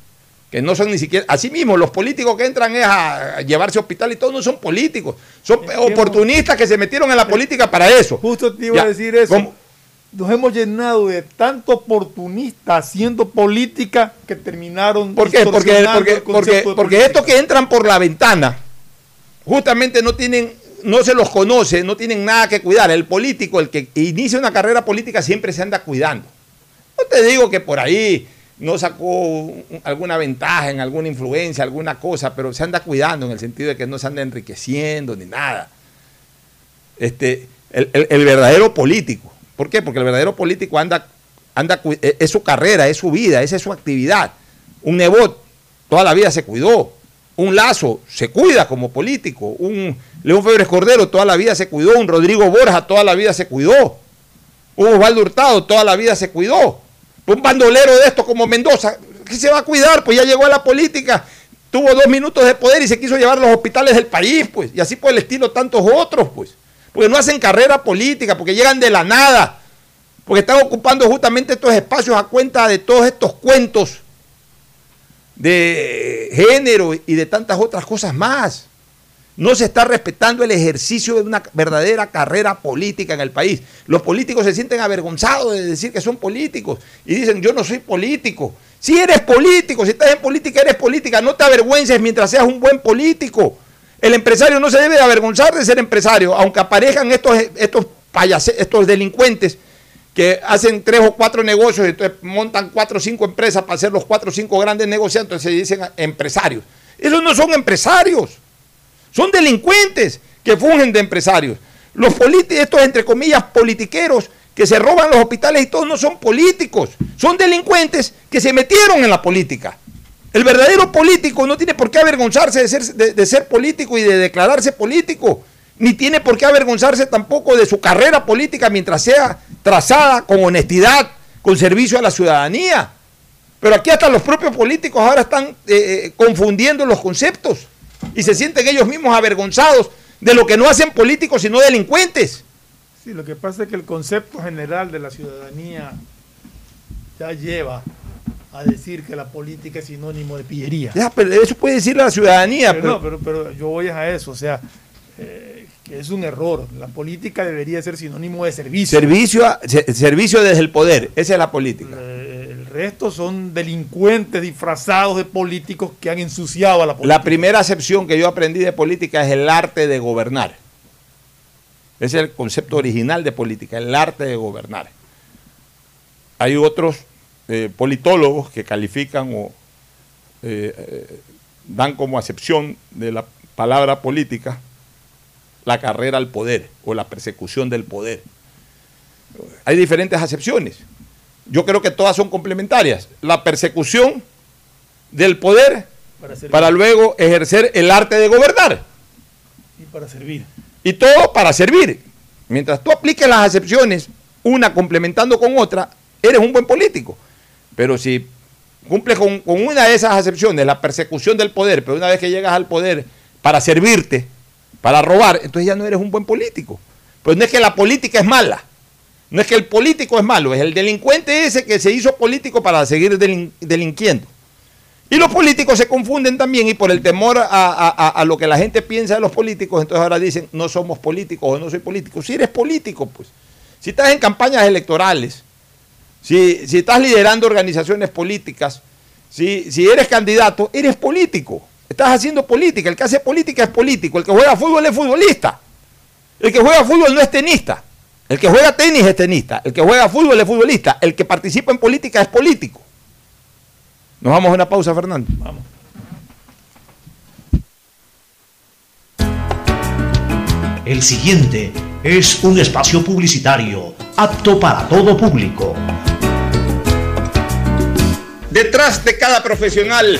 que no son ni siquiera, asimismo, los políticos que entran es a, a llevarse hospital y todo, no son políticos, son oportunistas que se metieron en la política para eso. Justo te iba Ya, a decir eso. ¿cómo? Nos hemos llenado de tanto oportunista haciendo política que terminaron. ¿Por qué? Porque, porque, porque, porque estos que entran por la ventana, justamente no tienen, no se los conoce, no tienen nada que cuidar. El político, el que inicia una carrera política, siempre se anda cuidando. No te digo que por ahí no sacó un- alguna ventaja en alguna influencia, alguna cosa, pero se anda cuidando en el sentido de que no se anda enriqueciendo ni nada. Este, el, el- verdadero político. ¿Por qué? Porque el verdadero político anda, anda, es es su carrera, es su vida, esa es su actividad. Un Nebot toda la vida se cuidó. Un Lazo se cuida como político. Un León Febres Cordero toda la vida se cuidó. Un Rodrigo Borja toda la vida se cuidó. Un Osvaldo Hurtado toda la vida se cuidó. Un bandolero de esto como Mendoza, ¿qué se va a cuidar? Pues ya llegó a la política, tuvo dos minutos de poder y se quiso llevar a los hospitales del país, pues. Y así por el estilo tantos otros, pues. Porque no hacen carrera política, porque llegan de la nada. Porque están ocupando justamente estos espacios a cuenta de todos estos cuentos de género y de tantas otras cosas más. No se está respetando el ejercicio de una verdadera carrera política en el país. Los políticos se sienten avergonzados de decir que son políticos y dicen, yo no soy político. Si eres político, si estás en política, eres política. No te avergüences mientras seas un buen político. El empresario no se debe de avergonzar de ser empresario, aunque aparezcan estos, estos, payase- estos delincuentes que hacen tres o cuatro negocios, entonces montan cuatro o cinco empresas para hacer los cuatro o cinco grandes negociantes, entonces se dicen empresarios. Esos no son empresarios, son delincuentes que fungen de empresarios. Los políticos, estos entre comillas politiqueros que se roban los hospitales y todos no son políticos, son delincuentes que se metieron en la política. El verdadero político no tiene por qué avergonzarse de ser, de- ser político y de declararse político, ni tiene por qué avergonzarse tampoco de su carrera política mientras sea trazada con honestidad, con servicio a la ciudadanía. Pero aquí hasta los propios políticos ahora están eh, eh, confundiendo los conceptos y se sienten ellos mismos avergonzados de lo que no hacen políticos sino delincuentes. Sí, lo que pasa es que el concepto general de la ciudadanía ya lleva a decir que la política es sinónimo de pillería. Ya, pero eso puede decir la ciudadanía. Pero, pero- no, pero, pero yo voy a eso, o sea, eh, que es un error. La política debería ser sinónimo de servicio. Servicio, a- se- servicio desde el poder, esa es la política. Eh, el resto son delincuentes disfrazados de políticos que han ensuciado a la política. La primera acepción que yo aprendí de política es el arte de gobernar. Ese es el concepto original de política, el arte de gobernar. Hay otros eh, politólogos que califican o dan como acepción de la palabra política la carrera al poder o la persecución del poder. Hay diferentes acepciones. Yo creo que todas son complementarias. La persecución del poder para luego ejercer el arte de gobernar. y para servir. Y todo para servir. Mientras tú apliques las acepciones, una complementando con otra, eres un buen político. Pero si cumples con, con una de esas acepciones, la persecución del poder, pero una vez que llegas al poder para servirte, para robar, entonces ya no eres un buen político. Pues no es que la política es mala, no es que el político es malo, es el delincuente ese que se hizo político para seguir delin- delinquiendo. Y los políticos se confunden también y por el temor a, a- a- a lo que la gente piensa de los políticos, entonces ahora dicen, no somos políticos o no soy político. Si eres político, pues. Si estás en campañas electorales, si, si estás liderando organizaciones políticas, si, si eres candidato, eres político. Estás haciendo política. El que hace política es político. El que juega fútbol es futbolista. El que juega fútbol no es tenista. El que juega tenis es tenista. El que juega fútbol es futbolista. El que participa en política es político. Nos vamos a una pausa, Fernando. Vamos. El siguiente es un espacio publicitario apto para todo público. Detrás de cada profesional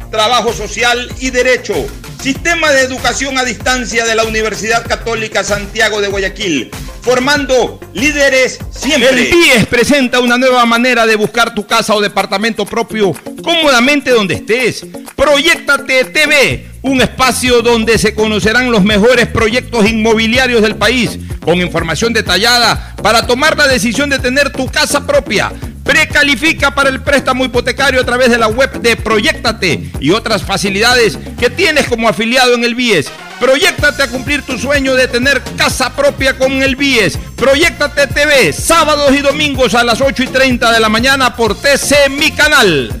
trabajo social y derecho. Sistema de educación a distancia de la Universidad Católica Santiago de Guayaquil, formando líderes siempre. El PIES presenta una nueva manera de buscar tu casa o departamento propio cómodamente donde estés. Proyectate TV, un espacio donde se conocerán los mejores proyectos inmobiliarios del país, con información detallada para tomar la decisión de tener tu casa propia. Precalifica para el préstamo hipotecario a través de la web de Proyectate y otras facilidades que tienes como afiliado en el BIES. Proyectate a cumplir tu sueño de tener casa propia con el BIES. Proyectate TV, sábados y domingos a las 8 y 30 de la mañana por TC Mi Canal.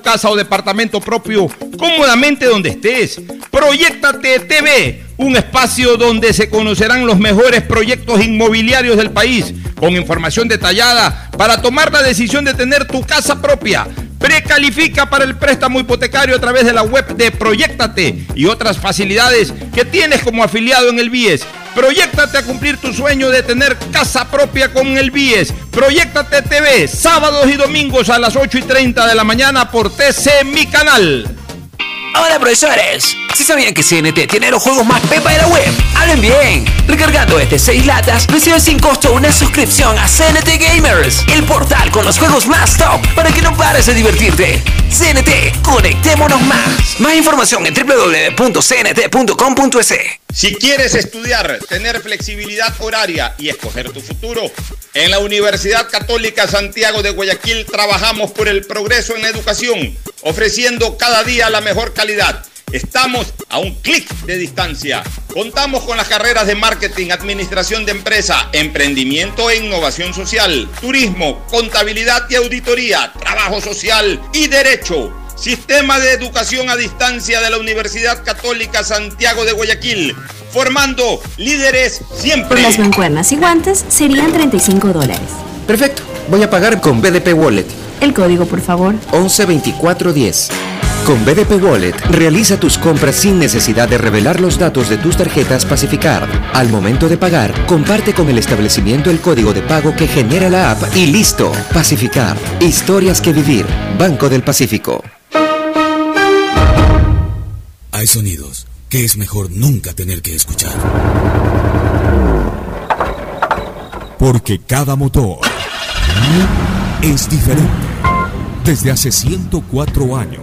casa o departamento propio cómodamente donde estés. Proyectate TV, un espacio donde se conocerán los mejores proyectos inmobiliarios del país, con información detallada para tomar la decisión de tener tu casa propia. Precalifica para el préstamo hipotecario a través de la web de Proyectate y otras facilidades que tienes como afiliado en el BIES. Proyectate a cumplir tu sueño de tener casa propia con el BIES. Proyectate TV, sábados y domingos a las 8 y 30 de la mañana por TC Mi Canal. Hola profesores, Si sabían que CNT tiene los juegos más pepa de la web, hablen bien. Recargando este 6 latas, recibes sin costo una suscripción a CNT Gamers, el portal con los juegos más top para que no pares de divertirte. CNT, conectémonos más. Más información en www.cnt.com.es. Si quieres estudiar, tener flexibilidad horaria y escoger tu futuro, en la Universidad Católica Santiago de Guayaquil trabajamos por el progreso en la educación, ofreciendo cada día la mejor calidad. Estamos a un clic de distancia. Contamos con las carreras de marketing, administración de empresa, emprendimiento e innovación social, turismo, contabilidad y auditoría, trabajo social y derecho. Sistema de Educación a Distancia de la Universidad Católica Santiago de Guayaquil, formando líderes siempre. Las mancuernas y guantes serían 35 dólares. Perfecto. Voy a pagar con BDP Wallet. El código, por favor. 112410. Con BDP Wallet, realiza tus compras sin necesidad de revelar los datos de tus tarjetas Pacificar. Al momento de pagar, comparte con el establecimiento el código de pago que genera la app y listo. Pacificar. Historias que vivir. Banco del Pacífico. Hay sonidos que es mejor nunca tener que escuchar. Porque cada motor es diferente. Desde hace 104 años,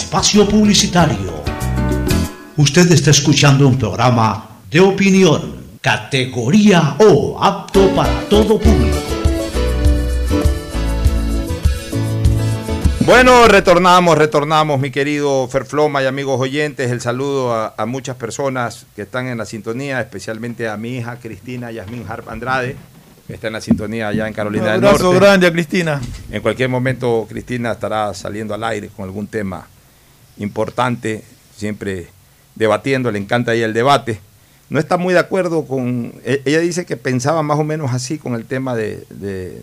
espacio publicitario. Usted está escuchando un programa de opinión, categoría O, apto para todo público. Bueno, retornamos, retornamos, mi querido Ferfloma y amigos oyentes. El saludo a, a, muchas personas que están en la sintonía, especialmente a mi hija Cristina Yasmín Harp Andrade, que está en la sintonía allá en Carolina del Norte. Un abrazo grande a Cristina. En cualquier momento, Cristina estará saliendo al aire con algún tema importante, siempre debatiendo, le encanta ella el debate. No está muy de acuerdo con. Ella dice que pensaba más o menos así con el tema de, de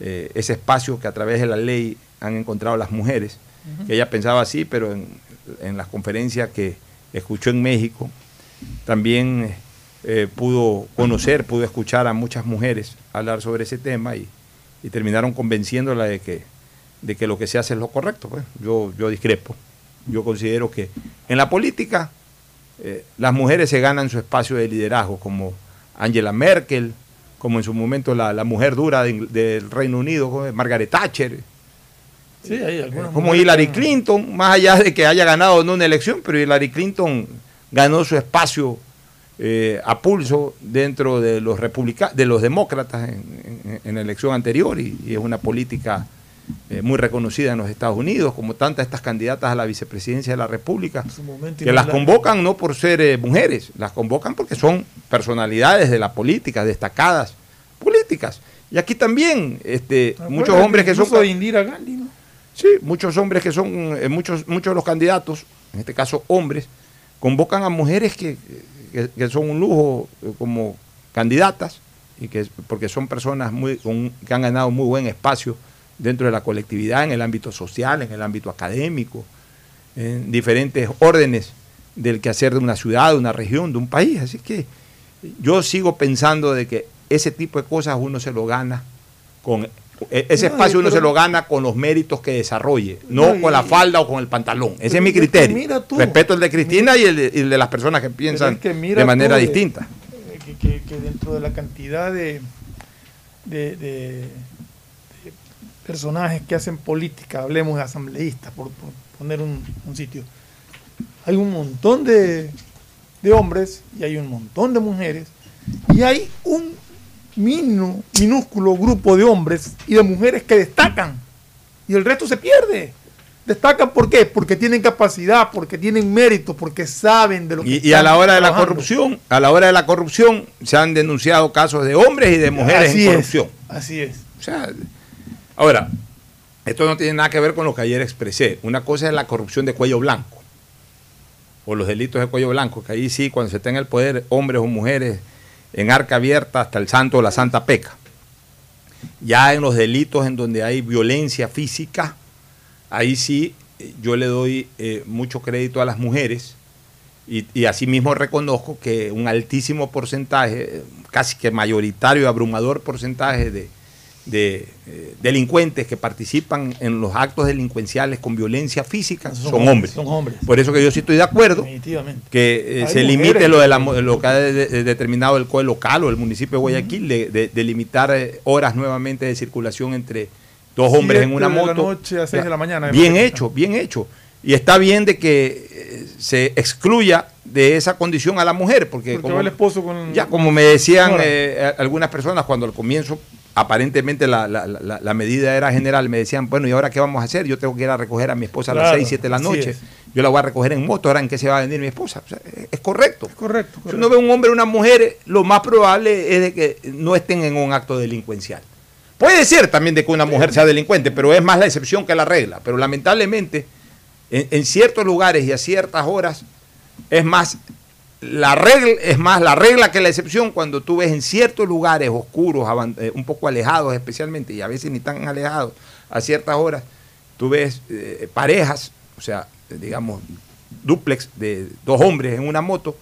eh, ese espacio que a través de la ley han encontrado las mujeres. Uh -huh. Ella pensaba así, pero en, en, las conferencias que escuchó en México, también eh, pudo conocer, pudo escuchar a muchas mujeres hablar sobre ese tema y, y, terminaron convenciéndola de que, de que lo que se hace es lo correcto. Pues. Yo, yo discrepo. Yo considero que en la política eh, las mujeres se ganan su espacio de liderazgo, como Angela Merkel, como en su momento la, la mujer dura de, del Reino Unido, Margaret Thatcher, Sí, hay como Hillary Clinton, más allá de que haya ganado no una elección, pero Hillary Clinton ganó su espacio eh, a pulso dentro de los republicanos, de los demócratas en, en, en, la elección anterior y, y es una política eh, muy reconocida en los Estados Unidos, como tantas estas candidatas a la vicepresidencia de la República, que las convocan no por ser eh, mujeres, las convocan porque son personalidades de la política, destacadas políticas. Y aquí también, este, muchos hombres que son... Indira Gandhi, ¿no? Sí, muchos hombres que son, eh, muchos, muchos de los candidatos, en este caso hombres, convocan a mujeres que, que, que son un lujo como candidatas, y que, porque son personas muy, con, que han ganado muy buen espacio dentro de la colectividad, en el ámbito social, en el ámbito académico, en diferentes órdenes del quehacer de una ciudad, de una región, de un país. Así que yo sigo pensando de que ese tipo de cosas uno se lo gana con ese espacio uno se lo gana con los méritos que desarrolle, no, con la falda o con el pantalón. Ese es mi criterio. Respeto el de Cristina y el de, el de, las personas que piensan de manera tú, distinta. Que, que, dentro de la cantidad de, de, personajes que hacen política, hablemos de asambleístas, por, por poner un, un, sitio, hay un montón de, de hombres y hay un montón de mujeres y hay un minu, minúsculo grupo de hombres y de mujeres que destacan y el resto se pierde. Destacan por qué? Porque tienen capacidad, porque tienen mérito, porque saben de lo que Y, y a están la hora de la corrupción, a la hora de la corrupción se han denunciado casos de hombres y de mujeres Así en es, corrupción. Así es. O sea, ahora, esto no tiene nada que ver con lo que ayer expresé. Una cosa es la corrupción de cuello blanco o los delitos de cuello blanco, que ahí sí, cuando se tenga el poder, hombres o mujeres, en arca abierta hasta el santo o la santa peca. Ya en los delitos en donde hay violencia física, ahí sí eh, yo le doy eh, mucho crédito a las mujeres y, y asimismo reconozco que un altísimo porcentaje, casi que mayoritario y abrumador porcentaje de, de, eh, delincuentes que participan en los actos delincuenciales con violencia física son, hombres. Son hombres. Por eso que yo sí estoy de acuerdo que eh, se limite lo, de la, lo que ha de- de- determinado el COE local o el municipio de Guayaquil de, de- de limitar eh, horas nuevamente de circulación entre dos hombres en una de la moto. noche a seis de la mañana, Bien hecho, bien hecho. Y está bien de que eh, se excluya de esa condición a la mujer, porque, Porque como, va el esposo con. ya como me decían eh, algunas personas cuando al comienzo aparentemente la, la- la- la medida era general, me decían, bueno, ¿y ahora qué vamos a hacer? Yo tengo que ir a recoger a mi esposa a las Claro, 6, 7 de la noche. Yo la voy a recoger en moto, ahora en qué se va a venir mi esposa. O sea, es- es correcto. Correcto. Si uno ve un hombre o una mujer, lo más probable es de que no estén en un acto delincuencial. Puede ser también de que una mujer sea delincuente, pero es más la excepción que la regla. Pero lamentablemente, en, en ciertos lugares y a ciertas horas, es más la regla, es más la regla que la excepción cuando tú ves en ciertos lugares oscuros, eh, un poco alejados especialmente, y a veces ni tan alejados, a ciertas horas, tú ves eh, parejas, o sea, digamos, duplex de dos hombres en una moto,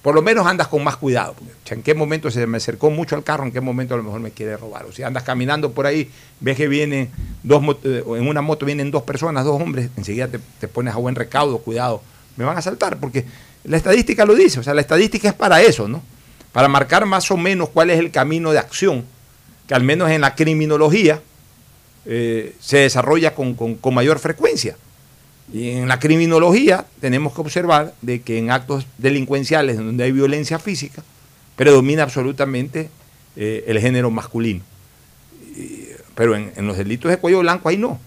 por lo menos andas con más cuidado. o sea, en qué momento se me acercó mucho al carro, en qué momento a lo mejor me quiere robar. O sea, andas caminando por ahí, ves que vienen dos eh, en una moto vienen dos personas, dos hombres, enseguida te, te pones a buen recaudo, cuidado, me van a saltar, porque la estadística lo dice, o sea, la estadística es para eso, ¿no? Para marcar más o menos cuál es el camino de acción, que al menos en la criminología eh, se desarrolla con, con- mayor frecuencia. Y en la criminología tenemos que observar de que en actos delincuenciales en donde hay violencia física predomina absolutamente eh, el género masculino. Pero en, en los delitos de cuello blanco ahí no.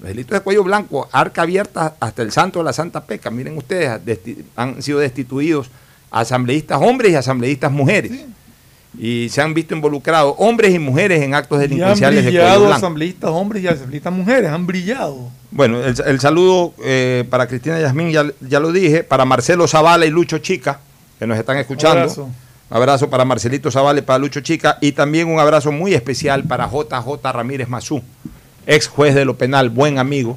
Los delitos de cuello blanco, arca abierta hasta el santo de la santa peca. Miren ustedes, han sido destituidos asambleístas hombres y asambleístas mujeres. Y se han visto involucrados hombres y mujeres en actos Y han delincuenciales de cuello brillado blanco. asambleístas hombres y asambleístas mujeres, han brillado. Bueno, el, el saludo eh, para Cristina Yasmín, ya, ya lo dije, para Marcelo Zavala y Lucho Chica, que nos están escuchando. Abrazo. Abrazo para Marcelito Zavala y para Lucho Chica. Y también un abrazo muy especial para JJ Ramírez Mazú, ex juez de lo penal, buen amigo,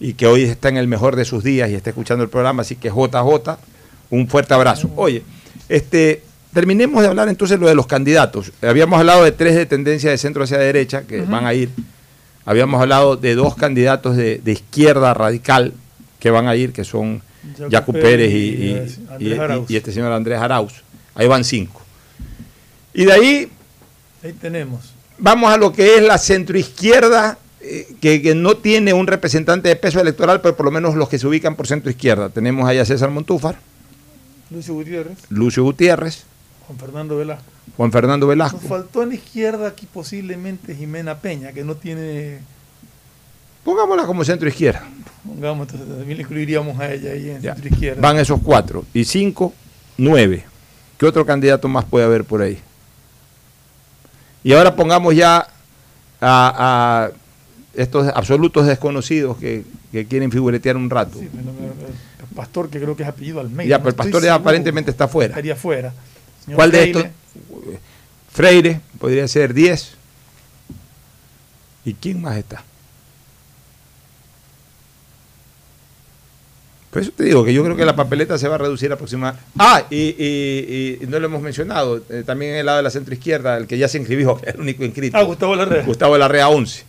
y que hoy está en el mejor de sus días y está escuchando el programa. Así que JJ, un fuerte abrazo. Oye, este, terminemos de hablar entonces lo de los candidatos. Habíamos hablado de tres de tendencia de centro hacia derecha que van a ir. Habíamos hablado de dos candidatos de, de izquierda radical que van a ir, que son Yacu Pérez Pérez y, y, y- eh, y- este señor Andrés Arauz. Ahí van cinco. Y de ahí Ahí tenemos. vamos a lo que es la centroizquierda, que, que no tiene un representante de peso electoral, pero por lo menos los que se ubican por centroizquierda. Tenemos ahí a César Montúfar, Lucio Gutiérrez, Lucio Gutiérrez, Juan Fernando Velasco. Juan Fernando Nos Velasco. faltó en la izquierda aquí posiblemente Jimena Peña, que no tiene. Pongámosla como centroizquierda. Pongamos, entonces también le incluiríamos a ella ahí en Ya. centro izquierda. Van esos cuatro. Y cinco, nueve. ¿Qué otro candidato más puede haber por ahí? Y ahora pongamos ya a, a estos absolutos desconocidos que, que quieren figuretear un rato. Sí, pero, eh, el pastor, que creo que es apellido Almeida. ya, pero el pastor ya seguro. aparentemente está fuera. Estaría fuera. Señor ¿Cuál de estos? Freire, podría ser 10. ¿Y quién más está? Por eso te digo que yo creo que la papeleta se va a reducir aproximadamente. Ah, y, y- y no lo hemos mencionado, eh, también en el lado de la centroizquierda, el que ya se inscribió, el único inscrito. Ah, Gustavo Larrea. Gustavo Larrea 11.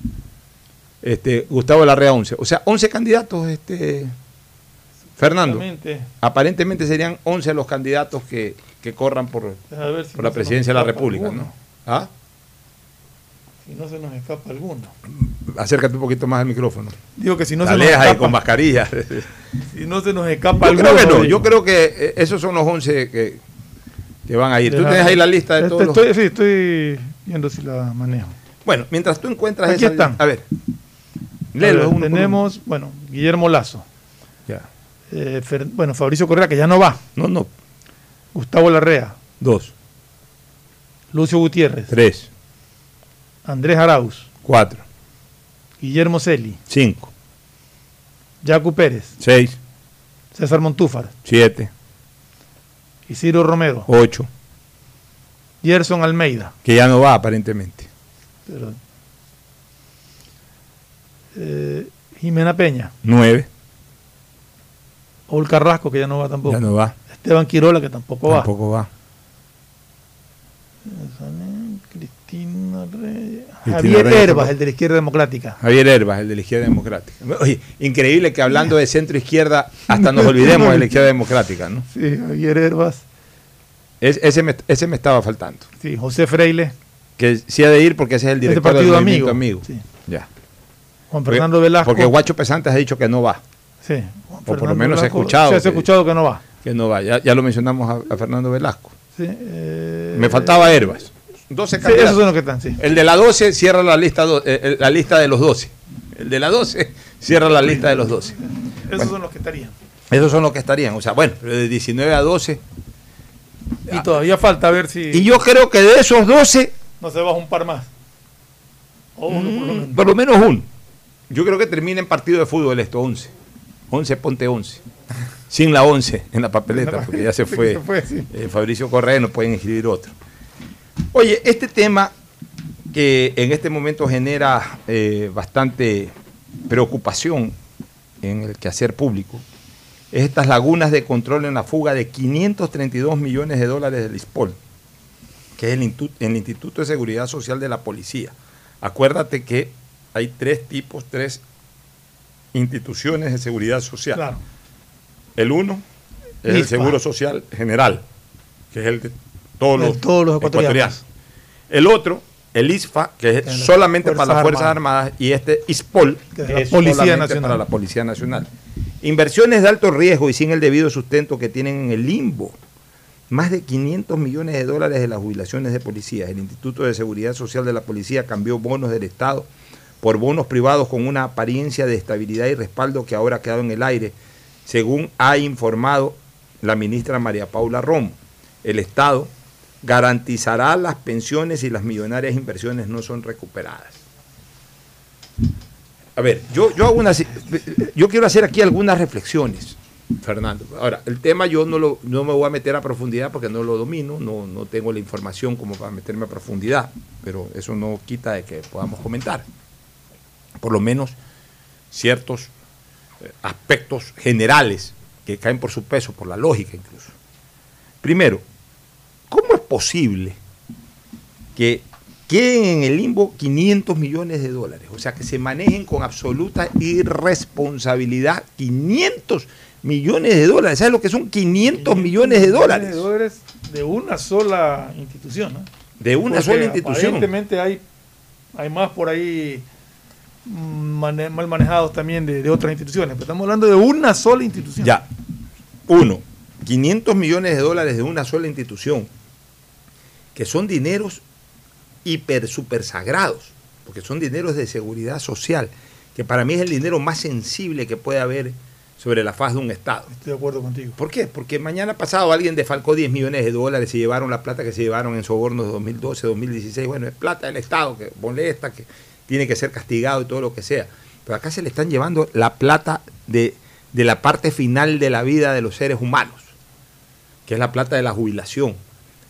Este, Gustavo Larrea 11. O sea, 11 candidatos, este, Fernando. Aparentemente serían 11 los candidatos que, que corran por, si por no la presidencia de la escapa República, alguno. ¿no? ¿Ah? Si no se nos escapa alguno. Acércate un poquito más al micrófono. Digo que si no La se nos alejas ahí escapa. con mascarilla. Si no se nos escapa Yo creo alguno. que no, yo creo que eh, esos son los 11 que, que van a ir. Tú tienes ahí la lista de Este- todos los... estoy, Sí, estoy viendo si la manejo. Bueno, mientras tú encuentras Aquí esa están. A ver, Ver, uno por tenemos, bueno, Guillermo Lazo. Ya. Eh, Fer- bueno, Fabricio Correa, que ya no va. No, no. Gustavo Larrea. Dos. Lucio Gutiérrez. Tres. Andrés Arauz. Cuatro. Guillermo Celi. Cinco. Jacu Pérez. Seis. César Montúfar. Siete. Isidro Romero. Ocho. Gerson Almeida. Que ya no va aparentemente. Pero, eh, Jimena Peña. Nueve. Paul Carrasco, que ya no va tampoco. Ya no va. Esteban Quirola, que tampoco, Tampoco va. va. Cristina Reyes. Cristina Javier Reyes Herbas, tampoco. el de la izquierda democrática. Javier Herbas, el de la izquierda democrática. Oye, increíble que hablando de centro izquierda hasta nos olvidemos de la izquierda democrática, ¿no? Sí, Javier Herbas. Es- ese, me, ese me estaba faltando. Sí, José Freile. Que sí ha de ir porque ese es el Este director partido del movimiento amigo. amigo. Ya. Juan Porque- Fernando Velasco. Porque Guacho Pesantes ha dicho que no va. Sí. O por lo Fernando menos he Velasco, escuchado. sí, has que- escuchado que no va. Que no va. Ya, ya lo mencionamos a, a Fernando Velasco. Sí, eh, Me faltaba Herbas. 12 Sí, candidatos. esos son los que están, sí. El de la 12 cierra la lista, do- eh, eh, la lista de los 12. El de la 12 cierra la lista de los 12. Esos Bueno. son los que estarían. Esos son los que estarían. O sea, bueno, pero de 19 a 12. Y todavía falta ver si Y yo creo que de esos 12, no se baja un par más. O uno por lo menos. Mm, por lo menos uno. Yo creo que termina en partido de fútbol esto, 11. 11 ponte 11. Sin la 11 en la papeleta, porque ya se fue, Se fue, sí. eh, Fabricio Correa, no pueden escribir otro. Oye, este tema que en este momento genera eh, bastante preocupación en el quehacer público es estas lagunas de control en la fuga de 532 millones de dólares del ISPOL, que es el Instituto de Seguridad Social de la Policía. Acuérdate que hay tres tipos, tres instituciones de seguridad social. Claro. El uno es el. Seguro Social General, que es el de todos los, todos los ecuatorianos. El otro, el ISFA, que es solamente para las Fuerzas Armadas. Armadas, y este ISPOL, Que es la es Policía solamente Nacional. para la Policía Nacional. Inversiones de alto riesgo y sin el debido sustento que tienen en el limbo. Más de 500 millones de dólares de las jubilaciones de policías. El Instituto de Seguridad Social de la Policía cambió bonos del Estado por bonos privados con una apariencia de estabilidad y respaldo que ahora ha quedado en el aire, según ha informado la ministra María Paula Romo. El Estado garantizará las pensiones y las millonarias inversiones no son recuperadas. A ver, yo, hago una, yo quiero hacer aquí algunas reflexiones, Fernando. Ahora, el tema yo no, lo, no me voy a meter a profundidad porque no lo domino, no, no tengo la información como para meterme a profundidad, pero eso no quita de que podamos comentar. Por lo menos ciertos eh, aspectos generales que caen por su peso, por la lógica incluso. Primero, ¿cómo es posible que queden en el limbo 500 millones de dólares? O sea, que se manejen con absoluta irresponsabilidad 500 millones de dólares. ¿Sabes lo que son 500 millones de dólares? de dólares de una sola institución. ¿no? De una Porque sola institución. Aparentemente hay, hay más por ahí mane- mal manejados también de, de otras instituciones. Pero estamos hablando de una sola institución. Ya. Uno, 500 millones de dólares de una sola institución, que son dineros hiper, super sagrados, porque son dineros de seguridad social, que para mí es el dinero más sensible que puede haber sobre la faz de un Estado. Estoy de acuerdo contigo. ¿Por qué? Porque mañana pasado alguien defalcó 10 millones de dólares, se llevaron la plata que se llevaron en sobornos de 2012, 2016. Bueno, es plata del Estado que molesta, que tiene que ser castigado y todo lo que sea. Pero acá se le están llevando la plata de, de la parte final de la vida de los seres humanos, que es la plata de la jubilación,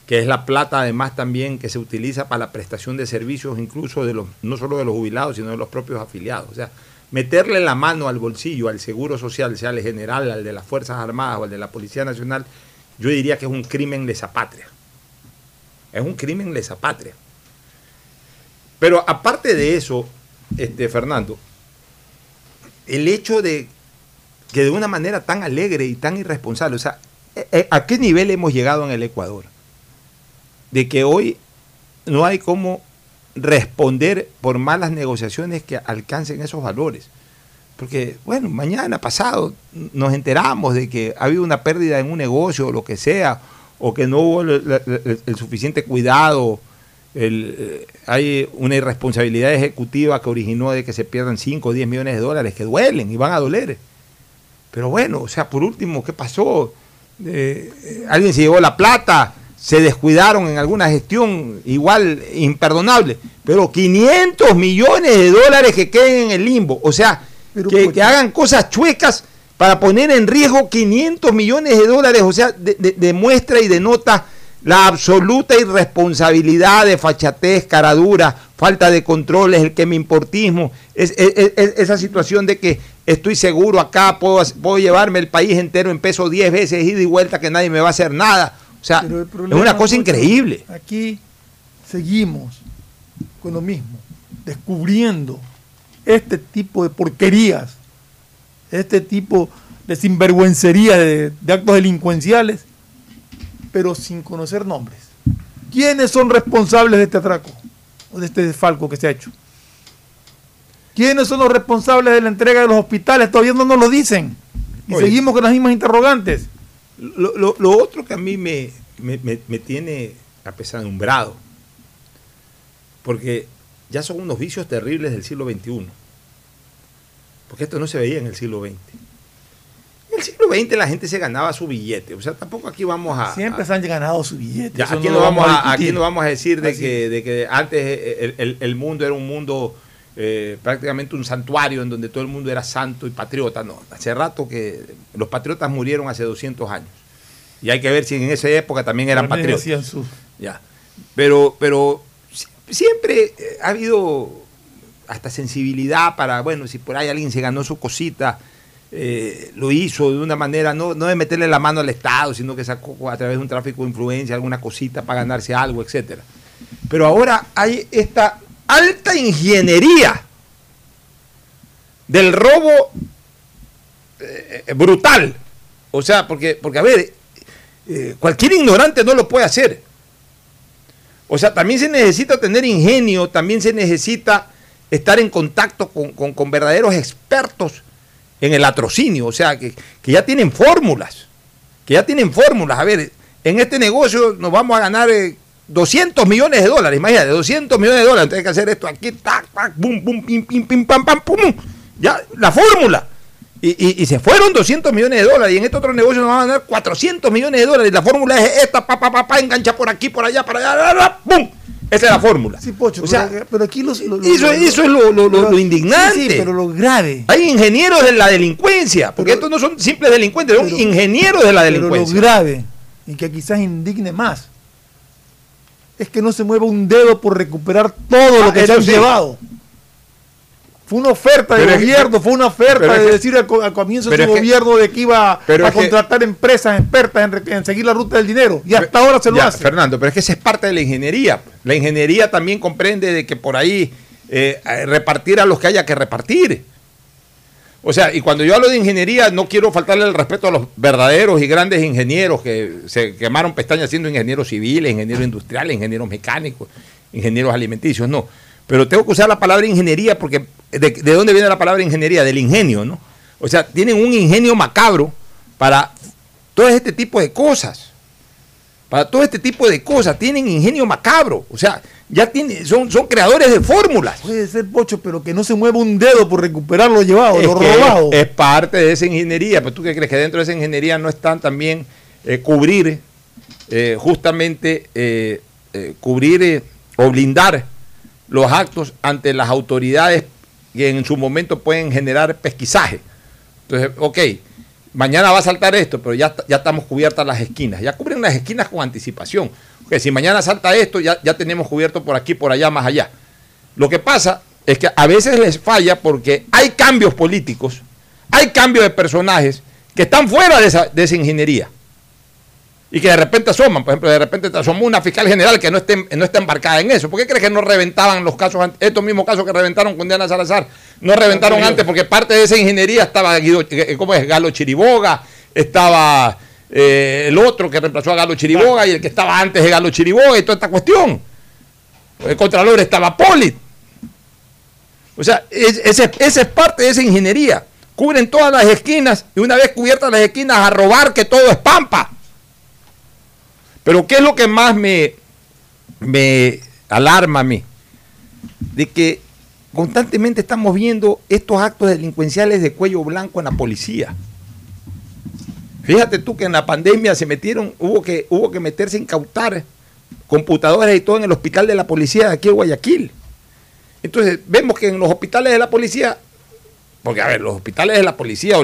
que es la plata además también que se utiliza para la prestación de servicios, incluso de los, no solo de los jubilados, sino de los propios afiliados. O sea, meterle la mano al bolsillo, al seguro social, sea el general, al de las Fuerzas Armadas o al de la Policía Nacional, yo diría que es un crimen lesa patria. Es un crimen lesa patria. Pero aparte de eso, este, Fernando, el hecho de que de una manera tan alegre y tan irresponsable, o sea, eh, eh, ¿a qué nivel hemos llegado en el Ecuador? De que hoy no hay cómo responder por malas negociaciones que alcancen esos valores. Porque, bueno, mañana pasado nos enteramos de que ha habido una pérdida en un negocio o lo que sea, o que no hubo el, el- suficiente cuidado el, eh, hay una irresponsabilidad ejecutiva que originó de que se pierdan 5 o 10 millones de dólares que duelen y van a doler. Pero bueno, o sea, por último, ¿qué pasó? Eh, alguien se llevó la plata, se descuidaron en alguna gestión igual imperdonable, pero 500 millones de dólares que queden en el limbo, o sea, que, que hagan cosas chuecas para poner en riesgo 500 millones de dólares, o sea, demuestra de, y denota la absoluta irresponsabilidad de fachatez, caradura, falta de controles, el que me importismo, es, esa situación de que estoy seguro acá, puedo, puedo llevarme el país entero en peso 10 veces, ida y vuelta, que nadie me va a hacer nada. O sea, es una cosa increíble. Aquí seguimos con lo mismo, descubriendo este tipo de porquerías este tipo de sinvergüencería, de, actos delincuenciales, pero sin conocer nombres. ¿Quiénes son responsables de este atraco o de este desfalco que se ha hecho? ¿Quiénes son los responsables de la entrega de los hospitales? Todavía no nos lo dicen. Y seguimos con las mismas interrogantes. Lo, otro que a mí me, me, me tiene apesadumbrado, porque ya son unos vicios terribles del siglo XXI porque esto no se veía en el siglo XX. El siglo XX la gente se ganaba su billete, o sea, tampoco aquí vamos a... Siempre se han ganado su billete. aquí, no vamos a, aquí no vamos a decir de que, de que, antes el, mundo era un mundo eh, prácticamente un santuario en donde todo el mundo era santo y patriota. No, hace rato que los patriotas murieron hace 200 años. Y hay que ver si en esa época también eran patriotas. Ya. Pero, pero siempre ha habido hasta sensibilidad para, bueno, si por ahí alguien se ganó su cosita, eh, lo hizo de una manera, no, no de meterle la mano al Estado, sino que sacó a través de un tráfico de influencia alguna cosita para ganarse algo, etcétera. Pero ahora hay esta alta ingeniería del robo eh, brutal. O sea, porque, porque a ver, eh, cualquier ignorante no lo puede hacer. O sea, también se necesita tener ingenio, también se necesita estar en contacto con, verdaderos expertos en el atrocinio, o sea, que, ya tienen fórmulas, que ya tienen fórmulas. A ver, en este negocio nos vamos a ganar 200 eh, millones de dólares, imagínate, 200 millones de dólares, entonces hay que hacer esto aquí, tac, tac, pum, pum, pim, pim, pim, pam, pam, pum, ya, la fórmula. Y, se fueron 200 millones de dólares y en este otro negocio nos van a ganar 400 millones de dólares. La fórmula es esta, pa, pa, pa, pa, engancha por aquí, por allá, para allá, ¡pum! Esa es la fórmula. Sí, Pocho, pero, aquí los, eso, es lo, indignante. Sí, pero lo grave. Hay ingenieros de la delincuencia, porque estos no son simples delincuentes, son ingenieros de la delincuencia. Pero lo grave, y que quizás indigne más, es que no se mueva un dedo por recuperar todo lo ah, que se han llevado. Fue una oferta del gobierno, fue una oferta de decir al, comienzo del gobierno de que iba a contratar empresas expertas en, seguir la ruta del dinero. Y hasta ahora se lo hace. Fernando, pero es que esa es parte de la ingeniería. La ingeniería también comprende de que por ahí eh, repartir a los que haya que repartir. O sea, y cuando yo hablo de ingeniería, no quiero faltarle el respeto a los verdaderos y grandes ingenieros que se quemaron pestañas siendo ingenieros civiles, ingenieros industriales, ingenieros mecánicos, ingenieros alimenticios, no. Pero tengo que usar la palabra ingeniería porque ¿De, dónde viene la palabra ingeniería? Del ingenio, ¿no? O sea, tienen un ingenio macabro para todo este tipo de cosas. Para todo este tipo de cosas. Tienen ingenio macabro. O sea, ya tienen, son, son creadores de fórmulas. Puede ser pocho, pero que no se mueva un dedo por recuperar lo llevado, lo robado. Es, parte de esa ingeniería. Pero tú qué crees que dentro de esa ingeniería no están también eh, cubrir, eh, justamente eh, cubrir o blindar los actos ante las autoridades que en su momento pueden generar pesquisaje. Entonces, ok, mañana va a saltar esto, pero ya, ya estamos cubiertas las esquinas. Ya cubren las esquinas con anticipación. que si mañana salta esto, ya, ya tenemos cubierto por aquí, por allá, más allá. Lo que pasa es que a veces les falla porque hay cambios políticos, hay cambios de personajes que están fuera de esa, de esa ingeniería y que de repente asoman, por ejemplo, de repente asomó una fiscal general que no esté, no está embarcada en eso. ¿Por qué crees que no reventaban los casos, estos mismos casos que reventaron con Diana Salazar? No reventaron antes porque parte de esa ingeniería estaba Guido, eh, ¿cómo es? Galo Chiriboga, estaba eh, el otro que reemplazó a Galo Chiriboga y el que estaba antes de Galo Chiriboga y toda esta cuestión. El Contralor estaba Polit. O sea, esa es parte de esa ingeniería. Cubren todas las esquinas y una vez cubiertas las esquinas a robar que todo es pampa. Pero ¿qué es lo que más me, me alarma a mí, de que constantemente estamos viendo estos actos delincuenciales de cuello blanco en la policía. Fíjate tú que en la pandemia se metieron, hubo que, hubo que meterse a incautar computadoras y todo en el hospital de la policía de aquí en Guayaquil. Entonces, vemos que en los hospitales de la policía, porque a ver, los hospitales de la policía o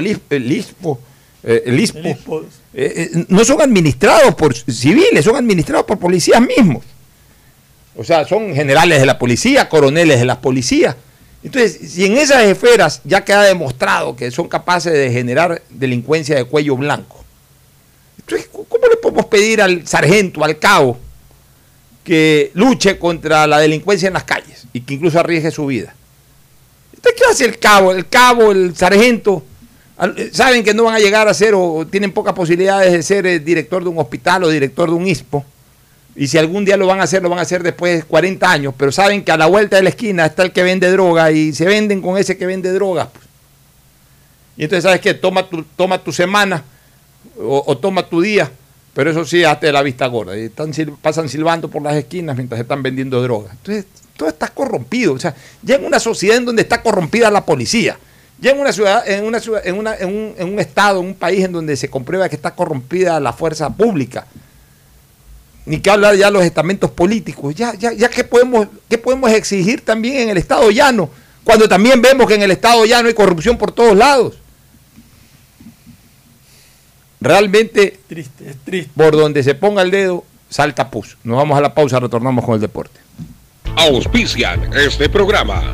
el ISPO, eh, el ISPO, eh, eh, no son administrados por civiles, son administrados por policías mismos. O sea, son generales de la policía, coroneles de la policía. Entonces, si en esas esferas ya queda demostrado que son capaces de generar delincuencia de cuello blanco, entonces, ¿cómo le podemos pedir al sargento, al cabo, que luche contra la delincuencia en las calles y que incluso arriesgue su vida? Entonces, ¿qué hace el cabo? El cabo, el sargento, saben que no van a llegar a ser o tienen pocas posibilidades de ser eh, director de un hospital o director de un ISPO y si algún día lo van a hacer, lo van a hacer después de 40 años, pero saben que a la vuelta de la esquina está el que vende droga y se venden con ese que vende droga. Pues. Y entonces, ¿sabes qué? Toma tu, toma tu semana o, toma tu día, pero eso sí, hazte la vista gorda. Y están, pasan silbando por las esquinas mientras están vendiendo droga. Entonces, todo está corrompido. O sea, ya en una sociedad en donde está corrompida la policía, ya en una ciudad, en una ciudad, en, una, en, un, en un estado, en un país en donde se comprueba que está corrompida la fuerza pública ni que hablar ya de los estamentos políticos. Ya, ya, ya ¿qué podemos, qué podemos exigir también en el Estado llano, cuando también vemos que en el Estado llano hay corrupción por todos lados. Realmente, triste, es triste. por donde se ponga el dedo, salta pus. Nos vamos a la pausa, retornamos con el deporte. Auspician este programa.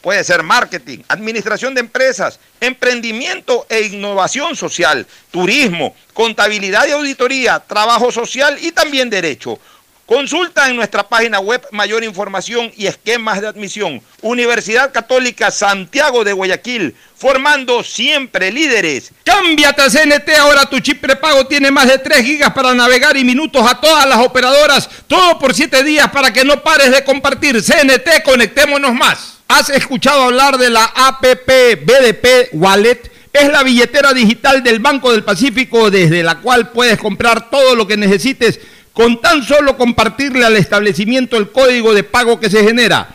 Puede ser marketing, administración de empresas, emprendimiento e innovación social, turismo, contabilidad y auditoría, trabajo social y también derecho. Consulta en nuestra página web mayor información y esquemas de admisión. Universidad Católica Santiago de Guayaquil, formando siempre líderes. Cámbiate a CNT, ahora tu chip prepago tiene más de 3 gigas para navegar y minutos a todas las operadoras, todo por 7 días para que no pares de compartir. CNT, conectémonos más. ¿Has escuchado hablar de la APP BDP Wallet? Es la billetera digital del Banco del Pacífico desde la cual puedes comprar todo lo que necesites con tan solo compartirle al establecimiento el código de pago que se genera.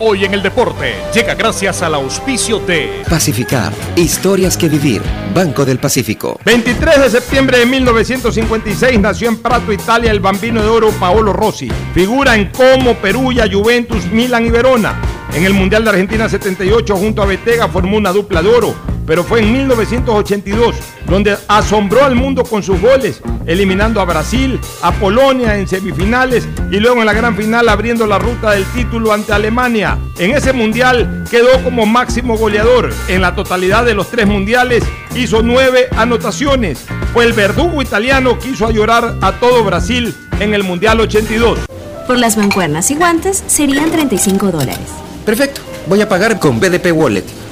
Hoy en el deporte llega gracias al auspicio de Pacificar, historias que vivir, Banco del Pacífico. 23 de septiembre de 1956 nació en Prato, Italia, el bambino de oro Paolo Rossi. Figura en Como, Perugia, Juventus, Milan y Verona. En el Mundial de Argentina 78 junto a Betega formó una dupla de oro pero fue en 1982 donde asombró al mundo con sus goles, eliminando a Brasil, a Polonia en semifinales y luego en la gran final abriendo la ruta del título ante Alemania. En ese mundial quedó como máximo goleador. En la totalidad de los tres mundiales hizo nueve anotaciones. Fue el verdugo italiano que hizo a llorar a todo Brasil en el Mundial 82. Por las mancuernas y guantes serían 35 dólares. Perfecto, voy a pagar con BDP Wallet.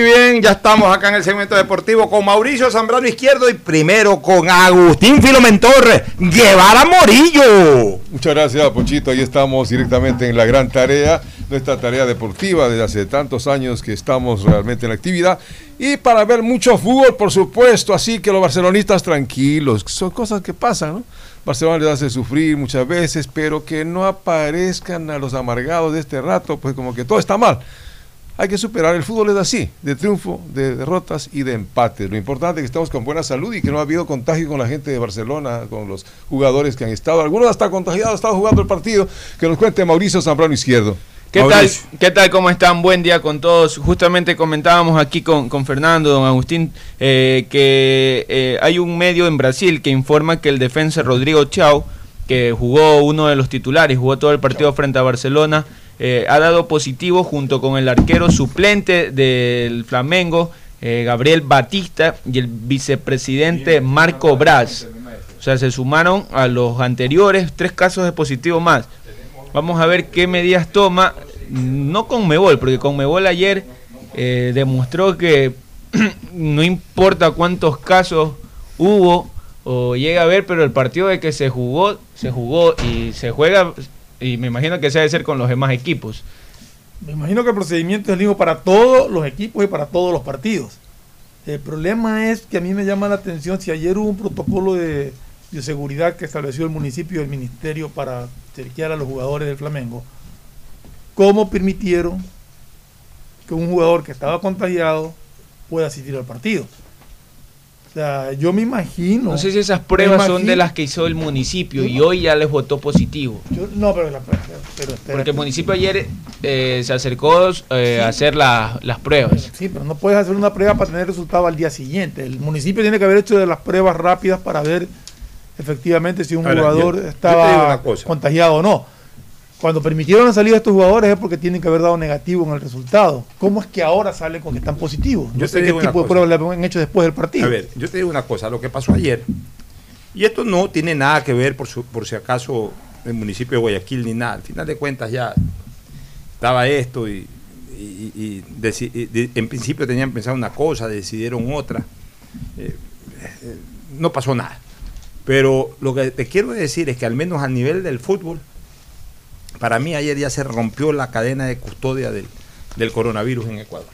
Muy bien. Ya estamos acá en el segmento deportivo con Mauricio Zambrano Izquierdo y primero con Agustín Filomentor Guevara Morillo. Muchas gracias, Pochito. Ahí estamos directamente en la gran tarea, nuestra tarea deportiva desde hace tantos años que estamos realmente en la actividad. Y para ver mucho fútbol, por supuesto, así que los barcelonistas tranquilos, son cosas que pasan, ¿no? Barcelona les hace sufrir muchas veces, pero que no aparezcan a los amargados de este rato, pues como que todo está mal. Hay que superar, el fútbol es así, de triunfo, de derrotas y de empates. Lo importante es que estamos con buena salud y que no ha habido contagio con la gente de Barcelona, con los jugadores que han estado. Algunos hasta contagiados, están jugando el partido. Que nos cuente Mauricio Zambrano Izquierdo. ¿Qué tal? ¿Qué tal? ¿Cómo están? Buen día con todos. Justamente comentábamos aquí con, con Fernando, don Agustín, eh, que eh, hay un medio en Brasil que informa que el defensa Rodrigo Chao, que jugó uno de los titulares, jugó todo el partido frente a Barcelona, eh, ha dado positivo junto con el arquero suplente del Flamengo, eh, Gabriel Batista, y el vicepresidente Marco Braz. O sea, se sumaron a los anteriores tres casos de positivo más. Vamos a ver qué medidas toma, no con Mebol, porque con Mebol ayer eh, demostró que no importa cuántos casos hubo o llega a haber, pero el partido de que se jugó, se jugó y se juega, y me imagino que se debe ser con los demás equipos. Me imagino que el procedimiento es el mismo para todos los equipos y para todos los partidos. El problema es que a mí me llama la atención si ayer hubo un protocolo de bioseguridad que estableció el municipio y el ministerio para chequear a los jugadores del Flamengo, ¿cómo permitieron que un jugador que estaba contagiado pueda asistir al partido? O sea, yo me imagino. No sé si esas pruebas son de las que hizo el municipio y hoy ya les votó positivo. yo- no, pero, la- pero. Porque el municipio ayer eh, se acercó eh, a hacer la- las pruebas. Sí, pero no puedes hacer una prueba para tener resultado al día siguiente. El municipio tiene que haber hecho de las pruebas rápidas para ver efectivamente si un Ahora, jugador yo- estaba contagiado o no. Cuando permitieron la salida de estos jugadores es porque tienen que haber dado negativo en el resultado. ¿Cómo es que ahora salen con que están positivos? Yo No sé qué tipo de pruebas le han hecho después del partido. A ver, yo te digo una cosa, lo que pasó ayer, y esto no tiene nada que ver por, su- por si acaso el municipio de Guayaquil ni nada, al final de cuentas ya estaba esto y, y- y deci- y de- en principio tenían pensado una cosa, decidieron otra, Eh, eh, no pasó nada. Pero lo que te quiero decir es que al menos a nivel del fútbol, para mí ayer ya se rompió la cadena de custodia del, del coronavirus en Ecuador.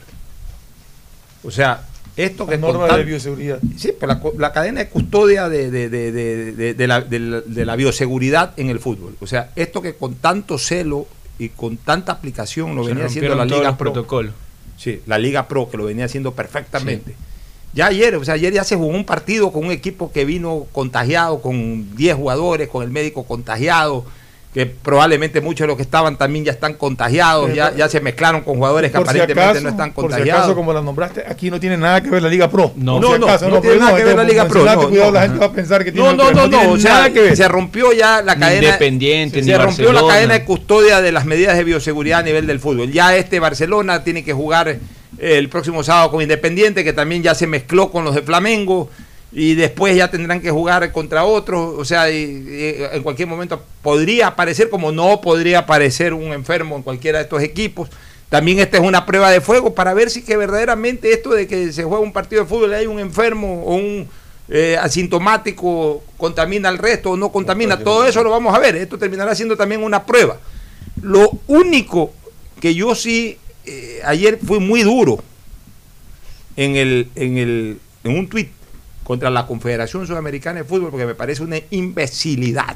O sea, esto La que norma tan- de bioseguridad. Sí, pues la, cadena de custodia de, de- de- de- de- de la, de la- de la bioseguridad en el fútbol. O sea, esto que con tanto celo y con tanta aplicación lo Se venía haciendo la Liga los Pro. protocolos. Sí, la Liga Pro, que lo venía haciendo perfectamente. Ya ayer, o sea, ayer ya se jugó un partido con un equipo que vino contagiado, con 10 jugadores, con el médico contagiado, que probablemente muchos de los que estaban también ya están contagiados, ya, ya se mezclaron con jugadores que Por si aparentemente acaso- no están Por si contagiados. acaso, como la nombraste, aquí no tiene nada que ver la Liga Pro. No, no, si no, no tiene nada que ver la Liga Pro, no, cuidado, no. la gente va a pensar que tiene No, no, no, no, o sea, nada que ver. se rompió ya la cadena. Independiente, se ni rompió la cadena de custodia de las medidas de bioseguridad a nivel del fútbol. Ya este Barcelona tiene que jugar el próximo sábado con Independiente, que también ya se mezcló con los de Flamengo. Y después ya tendrán que jugar contra otros. O sea, y- y en cualquier momento podría aparecer, como no podría aparecer un enfermo en cualquiera de estos equipos. También esta es una prueba de fuego para ver si que verdaderamente esto de que se juega un partido de fútbol y hay un enfermo o un eh, asintomático contamina al resto o no contamina. Todo eso lo vamos a ver. Esto terminará siendo también una prueba. Lo único que yo sí eh, ayer fui muy duro en el en el en un tuit contra la Confederación Sudamericana de Fútbol porque me parece una imbecilidad.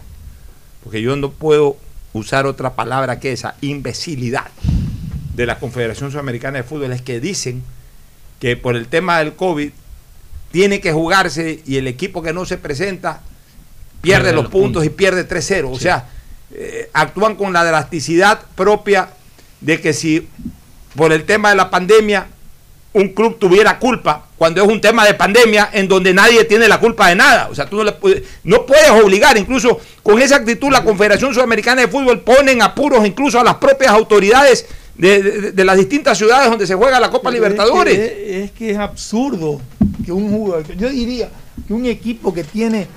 Porque yo no puedo usar otra palabra que esa, imbecilidad de la Confederación Sudamericana de Fútbol es que dicen que por el tema del COVID tiene que jugarse y el equipo que no se presenta pierde Pierde los los puntos, puntos. y pierde 3-0. O sea, eh, actúan con la drasticidad propia de que si por el tema de la pandemia un club tuviera culpa cuando es un tema de pandemia en donde nadie tiene la culpa de nada. O sea, tú no, le puedes, no puedes obligar, incluso con esa actitud la Confederación Sudamericana de Fútbol pone en apuros incluso a las propias autoridades de, de- de las distintas ciudades donde se juega la Copa Pero Libertadores. Es que, es que es absurdo que un jugador, yo diría que un equipo que tiene,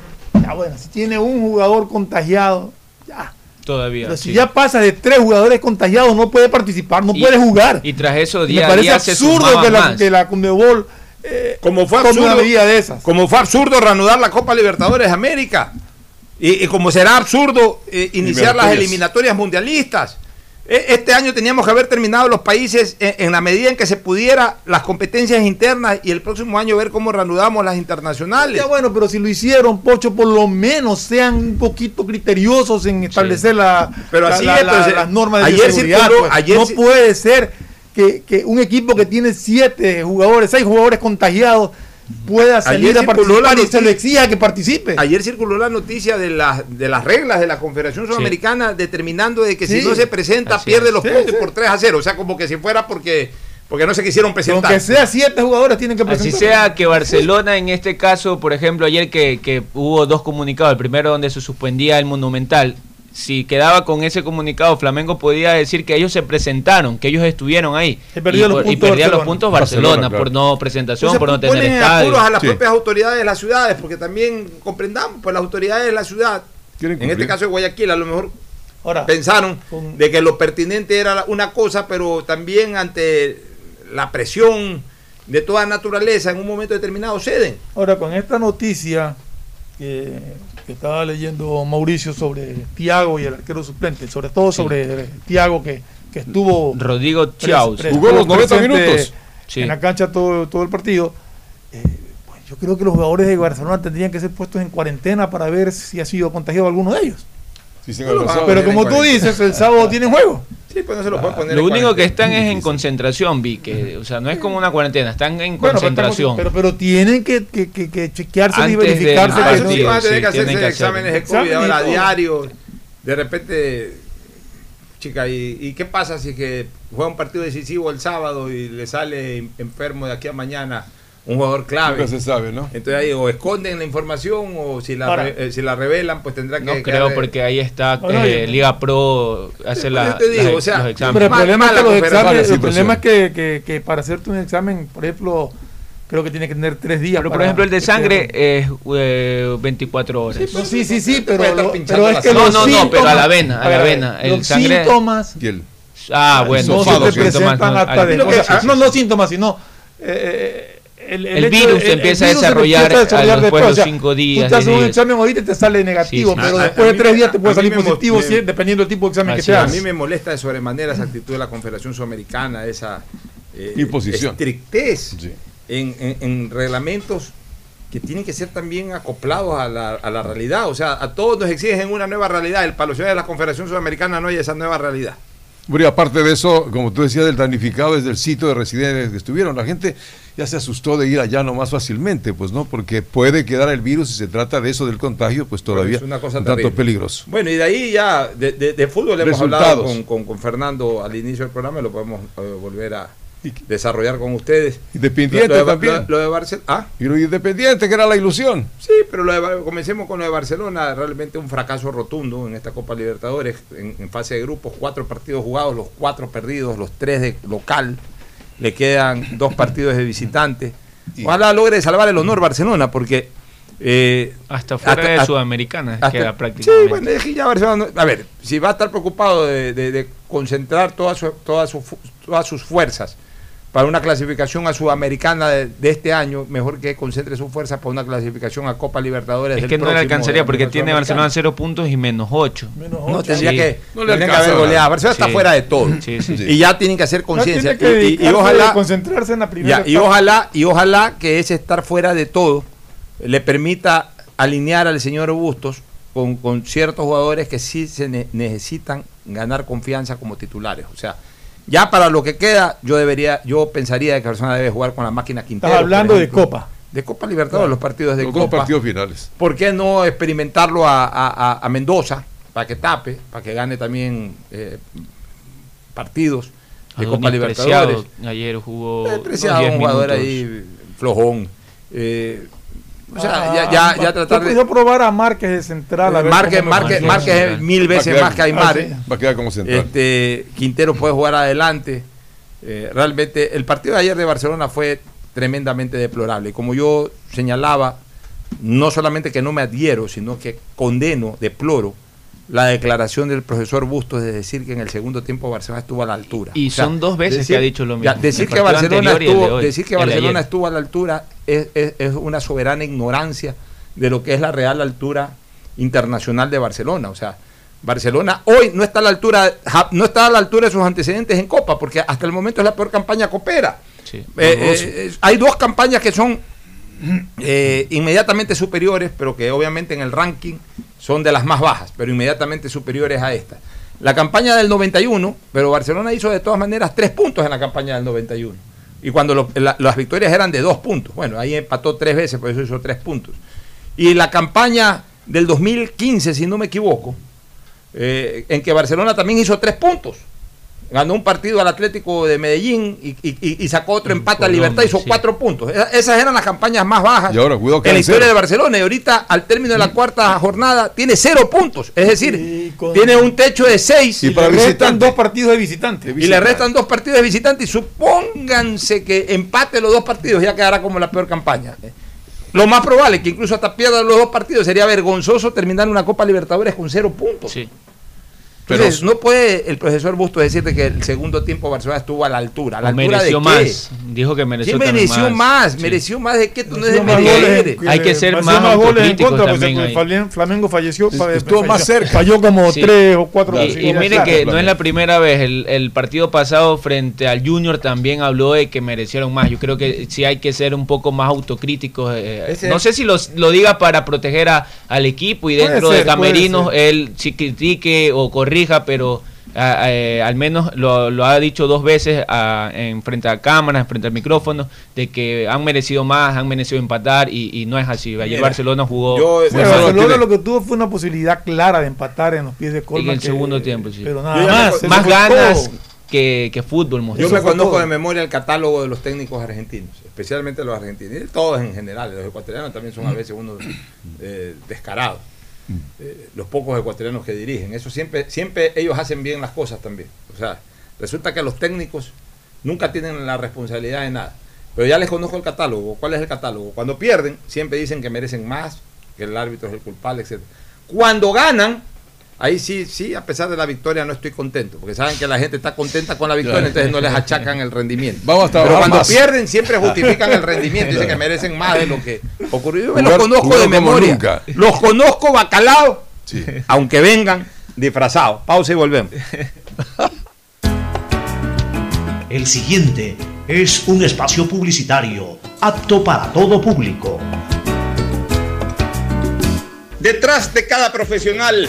ya bueno, si tiene un jugador contagiado, ya, Todavía. Pero si sí. ya pasa de tres jugadores contagiados, no puede participar, no Y- puede jugar. Y tras eso, día me parece día absurdo que la, que la Conmebol Como fue tome absurdo, una medida de esas. como fue absurdo reanudar la Copa Libertadores de América. Y, y como será absurdo eh, iniciar las eliminatorias mundialistas. E- Este año teníamos que haber terminado los países en, en la medida en que se pudiera las competencias internas y el próximo año ver cómo reanudamos las internacionales. Ya bueno, pero si lo hicieron, Pocho, por lo menos sean un poquito criteriosos en establecer la, Pero la- así la- es, la- las normas de ayer seguridad. circuló- pues. ayer no puede ser que, que un equipo que tiene siete jugadores, seis jugadores contagiados, pueda salir Ayer a la participar y se noticia- le exija que participe. Ayer circuló la noticia de, las de las reglas de la Confederación Sudamericana determinando de que si no se presenta Así pierde es. los Sí, puntos sí. por 3 a 0. O sea, como que si fuera porque, porque no se quisieron presentar. Aunque sea siete jugadores, tienen que Así presentar. sea que Barcelona en este caso, por ejemplo, ayer que, que hubo dos comunicados, el primero donde se suspendía el Monumental, si quedaba con ese comunicado, Flamengo podía decir que ellos se presentaron, que ellos estuvieron ahí. Y perdía los por- puntos perdía los Barcelona. puntos Barcelona, Barcelona, claro. por no presentación, Entonces, por no tener estadio. apuros a las Sí. propias autoridades de las ciudades, porque también comprendamos, pues las autoridades de la ciudad, en este caso de Guayaquil, a lo mejor Ahora, pensaron con- de que lo pertinente era una cosa, pero también ante la presión de toda naturaleza en un momento determinado ceden. Ahora, con esta noticia que, que estaba leyendo Mauricio sobre Tiago y el arquero suplente, sobre todo sobre Tiago que, que estuvo Rodrigo Chaus. Jugó los estuvo 90 presente minutos. Sí. en la cancha todo, todo el partido. Eh, pues yo creo que los jugadores de Barcelona tendrían que ser puestos en cuarentena para ver si ha sido contagiado alguno de ellos. Sí, sí, No lo van a avanzado. Pero como tú dices, el sábado tienen juego. Sí, pues no se lo pueden poner Lo único que están es en concentración, vi que, o sea, no es como una cuarentena, están en Bueno, pero, concentración. pero, pero tienen que, que, que- que chequearse y verificarse del Ah, que eso no- sí, van a tener sí, que tienen hacerse que hacer. exámenes de COVID ahora diario. De repente, chica, ¿y, y qué pasa si que juega un partido decisivo el sábado y le sale en- enfermo de aquí a mañana un jugador clave? Nunca se sabe, ¿no? Entonces ahí o esconden la información o si la, Ahora. re- eh, si la revelan, pues tendrá que... No creo eh, porque ahí está eh, Liga Pro hace Yo la, te digo, las- o sea, los Pero exámenes. el Mal- problema es que los exámenes, el problema es que, que, que para hacerte un examen, por ejemplo, creo que tiene que tener tres días. Pero por ejemplo el de sangre es eh, 24 horas. Sí, sí, sí, pero, lo- pero es que No, no, no, pero a la vena, a la ver, vena, el Los sangre- síntomas Y el- Ah, bueno, no se te sí, presentan síntomas, no, hasta de, ah, no, no síntomas, sino eh, el, virus de- se empieza a virus desarrollar empieza a desarrollar a- después de o sea, cinco días, Tú te haces diez un examen ahorita y te sale negativo, Sí, sí. pero A- después a de mí tres días te puede salir positivo, me- si- dependiendo del tipo de examen que te es. A hagas. mí me molesta de sobremanera esa actitud de la Confederación Sudamericana, esa eh, Imposición. estrictez Sí. en, en- en reglamentos que tienen que ser también acoplados a la, a la realidad. O sea, a todos nos exigen una nueva realidad. El palo de la Confederación Sudamericana no hay esa nueva realidad. Bueno, y aparte de eso, como tú decías, del damnificado desde el sitio de residencia que estuvieron, la gente ya se asustó de ir allá no más fácilmente, pues no, porque puede quedar el virus si se trata de eso del contagio, pues todavía es una cosa un tanto peligroso. Bueno, y de ahí ya, de, de- de fútbol hemos Resultados. hablado con, con- con Fernando al inicio del programa, lo podemos eh, volver a desarrollar con ustedes. Independiente Lo de- también. Lo, lo de Barcelona. Ah, Y lo independiente, que era la ilusión. Sí, pero lo de comencemos con lo de Barcelona, realmente un fracaso rotundo en esta Copa Libertadores, en, en fase de grupos, cuatro partidos jugados, los cuatro perdidos, los tres de local, le quedan dos partidos de visitante. Ojalá logre salvar el honor Barcelona, porque... eh, Hasta fuera de hasta- Sudamericana hasta- queda prácticamente. Sí, bueno, es que ya Barcelona a ver, si va a estar preocupado de, de- de concentrar todas su- todas su todas sus fuerzas para una clasificación a Sudamericana de, de este año, mejor que concentre sus fuerzas para una clasificación a Copa Libertadores. Es del que no le alcanzaría porque tiene. Barcelona cero puntos y menos 8. No, tendría Sí. que, No le tendría que haber goleado. Barcelona está fuera de todo. Sí, sí, sí. Y ya tienen que hacer conciencia. Y, y- y dedicarse ojalá, concentrarse en la primera ya, y ojalá, y ojalá que ese estar fuera de todo le permita alinear al señor Bustos con, con ciertos jugadores que sí se ne- necesitan ganar confianza como titulares. O sea, ya para lo que queda, yo debería, yo pensaría que Barcelona debe jugar con la máquina Quintero. Estás hablando de. Copa. De Copa Libertadores, los partidos de Los dos Copa. partidos finales. ¿Por qué no experimentarlo a, a- a- a Mendoza para que tape, para que gane también eh, partidos de Copa Libertadores? Ayer jugó Eh, Preciado, unos 10 un jugador minutos. ahí flojón. Eh, o sea, Ah, ya, ya, ya ah, tratar yo- de. Yo probar a Márquez de central. a ver Márquez, Márquez. Márquez es mil Va a veces quedar- más que Aymar. ¿eh? Ah, Va a quedar como central. Este, Quintero puede jugar adelante. Eh, realmente, el partido de ayer de Barcelona fue tremendamente deplorable. Como yo señalaba, no solamente que no me adhiero, sino que condeno, deploro la declaración del profesor Bustos de decir que en el segundo tiempo Barcelona estuvo a la altura. Y son dos veces que ha dicho lo mismo. ya, decir, que estuvo, decir que Barcelona estuvo a la altura es, es- es una soberana ignorancia de lo que es la real altura internacional de Barcelona. O sea, Barcelona hoy no está a la altura, no está a la altura de sus antecedentes en Copa, porque hasta el momento es la peor campaña copera. Eh, eh, eh, hay dos campañas que son eh, inmediatamente superiores, pero que obviamente en el ranking son de las más bajas, pero inmediatamente superiores a esta. La campaña del 91, pero Barcelona hizo de todas maneras tres puntos en la campaña del 91. Y cuando las victorias eran de dos puntos. Bueno, ahí empató tres veces, por eso hizo tres puntos. Y la campaña del 2015, si no me equivoco, eh, en que Barcelona también hizo tres puntos. Ganó un partido al Atlético de Medellín y, y- y- y sacó otro empate a Libertad, hizo sí. cuatro puntos. Esa- Esas eran las campañas más bajas Y ahora, en la historia cero. de Barcelona. Y ahorita, al término de la cuarta jornada, tiene cero puntos. Es decir, tiene un techo de seis. Y le restan dos partidos de visitante. Y le restan dos partidos de visitante y supónganse que empate los dos partidos, ya quedará como la peor campaña. Lo más probable, que incluso hasta pierda los dos partidos, sería vergonzoso terminar una Copa Libertadores con cero puntos. Entonces, no puede el profesor Busto decirte que el segundo tiempo Barcelona estuvo a la altura. ¿A la O altura mereció de qué? más. Dijo que mereció ¿Quién también mereció más? Sí. ¿Mereció más de qué? Tú no en- Hay que ser más más goles en contra, pues, también Flamengo falleció. fa- Estuvo más cerca. Falló como Sí. tres o cuatro. Y, y mire que no es la primera vez. El, el partido pasado frente al Junior también habló de que merecieron más. Yo creo que sí hay que ser un poco más autocríticos. eh, Ese- no sé si los- lo diga para proteger a- al equipo y dentro ser, de Camerinos él sí critique o corrija, pero ah, eh, al menos lo, lo ha dicho dos veces ah, en frente a cámaras, frente al micrófono, de que han merecido más, han merecido empatar y, y no es así. Ayer Mira, Barcelona jugó. Barcelona lo que tuvo fue una posibilidad clara de empatar en los pies de Colman. en el que- segundo tiempo, sí. Pero nada más. más ganas que, que fútbol. Yo me conozco de memoria el catálogo de los técnicos argentinos, especialmente los argentinos, y todos en general, los ecuatorianos también son a veces unos eh, descarados. Eh, los pocos ecuatorianos que dirigen, eso siempre, siempre ellos hacen bien las cosas también. O sea, resulta que los técnicos nunca tienen la responsabilidad de nada. Pero ya les conozco el catálogo. ¿Cuál es el catálogo? Cuando pierden, siempre dicen que merecen más, que el árbitro es el culpable, etc. Cuando ganan, ahí sí, sí, a pesar de la victoria no estoy contento, porque saben que la gente está contenta con la victoria, Claro. entonces no les achacan el rendimiento. Vamos a Pero cuando más. pierden siempre justifican el rendimiento, dicen que merecen más de lo que ocurrió. Yo me los conozco de memoria. nunca. Los conozco bacalao, aunque vengan disfrazados. Pausa y volvemos. El siguiente es un espacio publicitario apto para todo público. Detrás de cada profesional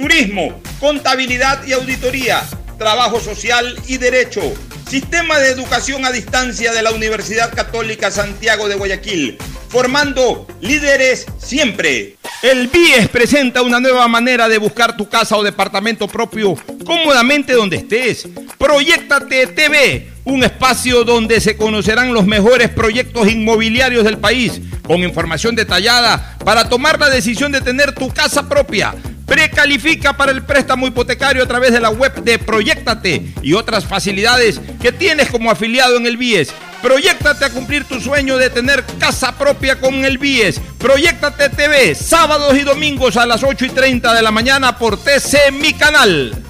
turismo, contabilidad y auditoría, trabajo social y derecho. Sistema de educación a distancia de la Universidad Católica Santiago de Guayaquil, formando líderes siempre. El BIES presenta una nueva manera de buscar tu casa o departamento propio cómodamente donde estés. Proyectate TV, un espacio donde se conocerán los mejores proyectos inmobiliarios del país, con información detallada para tomar la decisión de tener tu casa propia. Precalifica para el préstamo hipotecario a través de la web de Proyectate y otras facilidades que tienes como afiliado en el BIES. Proyectate a cumplir tu sueño de tener casa propia con el BIES. Proyectate TV, sábados y domingos a las 8 y 30 de la mañana por TC Mi Canal.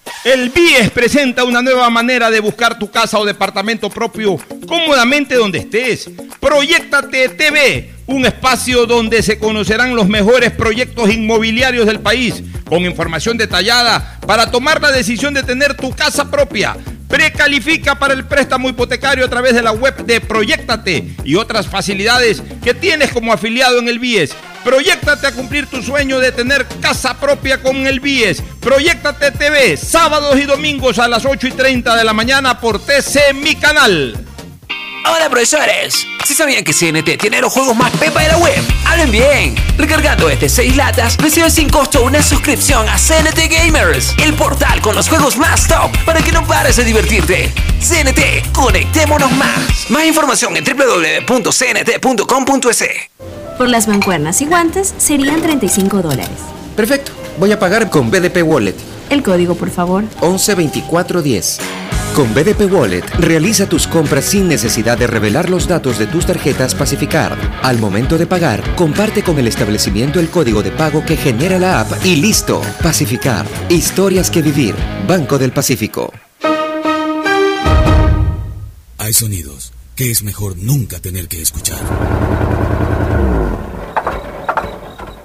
El BIES presenta una nueva manera de buscar tu casa o departamento propio cómodamente donde estés. Proyectate TV, un espacio donde se conocerán los mejores proyectos inmobiliarios del país, con información detallada para tomar la decisión de tener tu casa propia. Precalifica para el préstamo hipotecario a través de la web de Proyectate y otras facilidades que tienes como afiliado en el BIES. Proyectate a cumplir tu sueño de tener casa propia con el BIES. Proyectate TV, sábados y domingos a las 8 y 30 de la mañana por TC Mi Canal. Hola profesores, si sabían que CNT tiene los juegos más pepa de la web, hablen bien. Recargando este 6 latas, recibes sin costo una suscripción a CNT Gamers, el portal con los juegos más top para que no pares de divertirte. CNT, conectémonos más. Más información en www.cnt.com.es. Por las mancuernas y guantes serían 35 dólares. Perfecto. Voy a pagar con BDP Wallet. El código, por favor. 112410. Con BDP Wallet, realiza tus compras sin necesidad de revelar los datos de tus tarjetas Pacificar. Al momento de pagar, comparte con el establecimiento el código de pago que genera la app y listo. Pacificar. Historias que vivir. Banco del Pacífico. Hay sonidos que es mejor nunca tener que escuchar.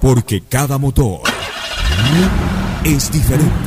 Porque cada motor es diferente.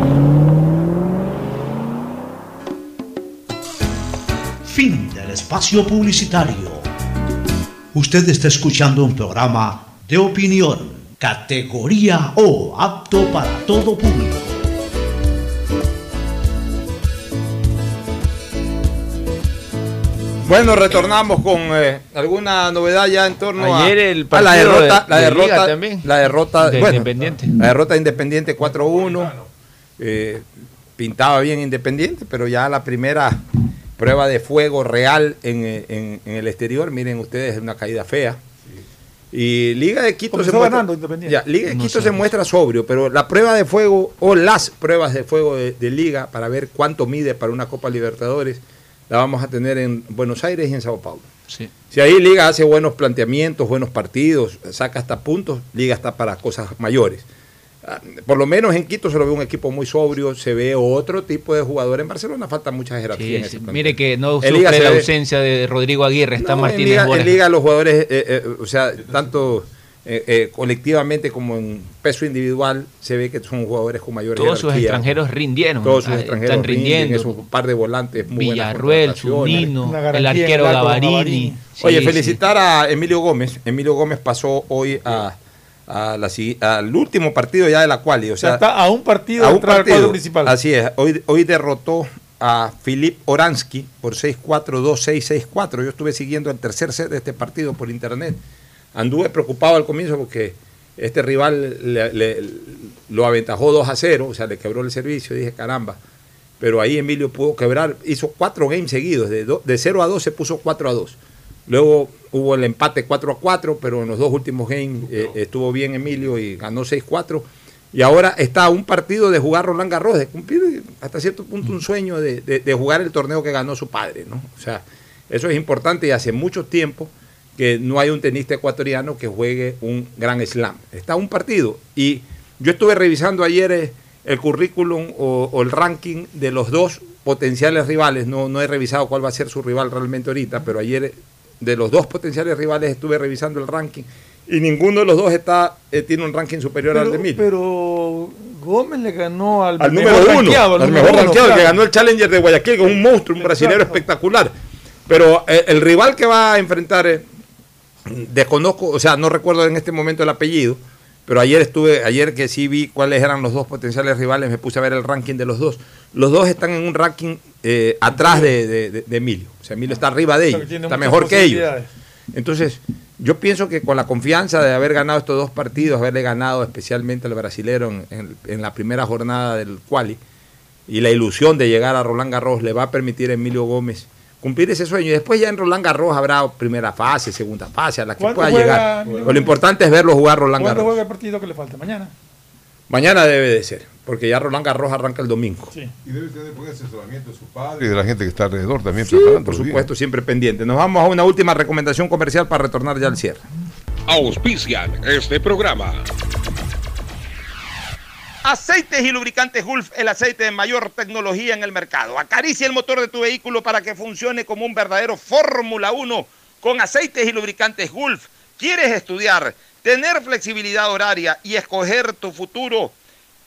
Espacio publicitario. Usted está escuchando un programa de opinión, categoría O, apto para todo público. Bueno, retornamos con eh, alguna novedad ya en torno Ayer a, el a la derrota, de- la de derrota, Liga también. la derrota De bueno, Independiente. La derrota de Independiente 4-1. eh, pintaba bien Independiente, pero ya la primera prueba de fuego real en, en- en el exterior, miren ustedes, es una caída fea. Y Liga de Quito se muestra, ganando Independiente. Ya, Liga de No Quito se muestra sobrio, pero la prueba de fuego o las pruebas de fuego de, de Liga para ver cuánto mide para una Copa Libertadores la vamos a tener en Buenos Aires y en Sao Paulo. Sí. Si ahí Liga hace buenos planteamientos, buenos partidos, saca hasta puntos, Liga está para cosas mayores. Ah, Por lo menos en Quito se lo ve un equipo muy sobrio, se ve otro tipo de jugador. En Barcelona falta mucha jerarquía Sí, en sí. Mire que no En Liga sufre la ve- ausencia de Rodrigo Aguirre, está No, en Martínez Liga, en. Liga los jugadores, eh, eh, o sea, tanto eh, eh, colectivamente como en peso individual, se ve que son jugadores con mayor Todos sus jerarquía. extranjeros rindieron. Todos sus Ah, extranjeros están rinden, rindiendo. esos par de volantes muy Villarruel. Zunino, el en arquero Gavarini. Gavarini. Sí, Oye, sí. felicitar a Emilio Gómez. Emilio Gómez pasó hoy a, a la al último partido ya de la quali. O sea, sea, está a un partido a un partido. cuadro principal. Así es. Hoy, hoy derrotó a Filip Oransky por 6-4, 2-6, 6-4. Yo estuve siguiendo el tercer set de este partido por internet. Anduve preocupado al comienzo porque este rival le- le- lo aventajó 2 a 0, o sea, le quebró el servicio. Dije, caramba. Pero ahí Emilio pudo quebrar, hizo cuatro games seguidos, de, do- de 0 a 2 se puso 4 a 2. Luego hubo el empate 4 a 4, pero en los dos últimos games eh, estuvo bien Emilio y ganó 6-4. Y ahora está a un partido de jugar Roland Garros, de cumplir hasta cierto punto un sueño de, de- de jugar el torneo que ganó su padre. ¿no? O sea, eso es importante y hace mucho tiempo que no hay un tenista ecuatoriano que juegue un gran slam. Está a un partido. Y yo estuve revisando ayer eh, el currículum o, o el ranking de los dos potenciales rivales. No, no he revisado cuál va a ser su rival realmente ahorita, pero ayer de los dos potenciales rivales estuve revisando el ranking y ninguno de los dos está eh, tiene un ranking superior al de Emilio. pero Gómez le ganó al, número uno, al mejor claro. que ganó el Challenger de Guayaquil, que es un monstruo, un brasileño Exacto. espectacular. Pero eh, el rival que va a enfrentar, eh, desconozco, o sea, no recuerdo en este momento el apellido, pero ayer estuve, ayer que sí vi cuáles eran los dos potenciales rivales, me puse a ver el ranking de los dos. Los dos están en un ranking eh, atrás de, de- de- de Emilio. O sea, Emilio está arriba de ellos, está mejor que ellos. Entonces, yo pienso que con la confianza de haber ganado estos dos partidos, haberle ganado especialmente al brasilero en, en- en la primera jornada del quali, y la ilusión de llegar a Roland Garros le va a permitir a Emilio Gómez cumplir ese sueño. Y después ya en Roland Garros habrá primera fase, segunda fase, a la que ¿Cuándo pueda juega llegar. Pero lo importante es verlo jugar Roland ¿Cuándo Garros. juega el partido que le falta? Mañana. Mañana debe de ser, porque ya Roland Garros arranca el domingo. Y debe tener buen asesoramiento de su padre y de la gente que está alrededor también Sí, por supuesto, siempre pendiente. Nos vamos a una última recomendación comercial para retornar ya al cierre. Auspician este programa. Aceites y lubricantes Gulf, el aceite de mayor tecnología en el mercado. Acaricia el motor de tu vehículo para que funcione como un verdadero Fórmula 1 con aceites y lubricantes Gulf. ¿Quieres estudiar, tener flexibilidad horaria y escoger tu futuro?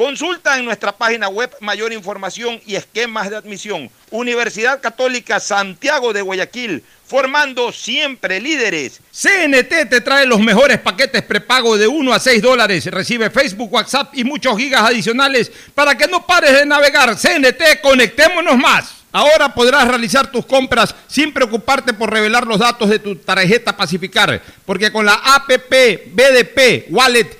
Consulta en nuestra página web mayor información y esquemas de admisión. Universidad Católica Santiago de Guayaquil, formando siempre líderes. CNT te trae los mejores paquetes prepago de 1 a 6 dólares. Recibe Facebook, WhatsApp y muchos gigas adicionales para que no pares de navegar. CNT, conectémonos más. Ahora podrás realizar tus compras sin preocuparte por revelar los datos de tu tarjeta Pacificar, porque con la APP BDP Wallet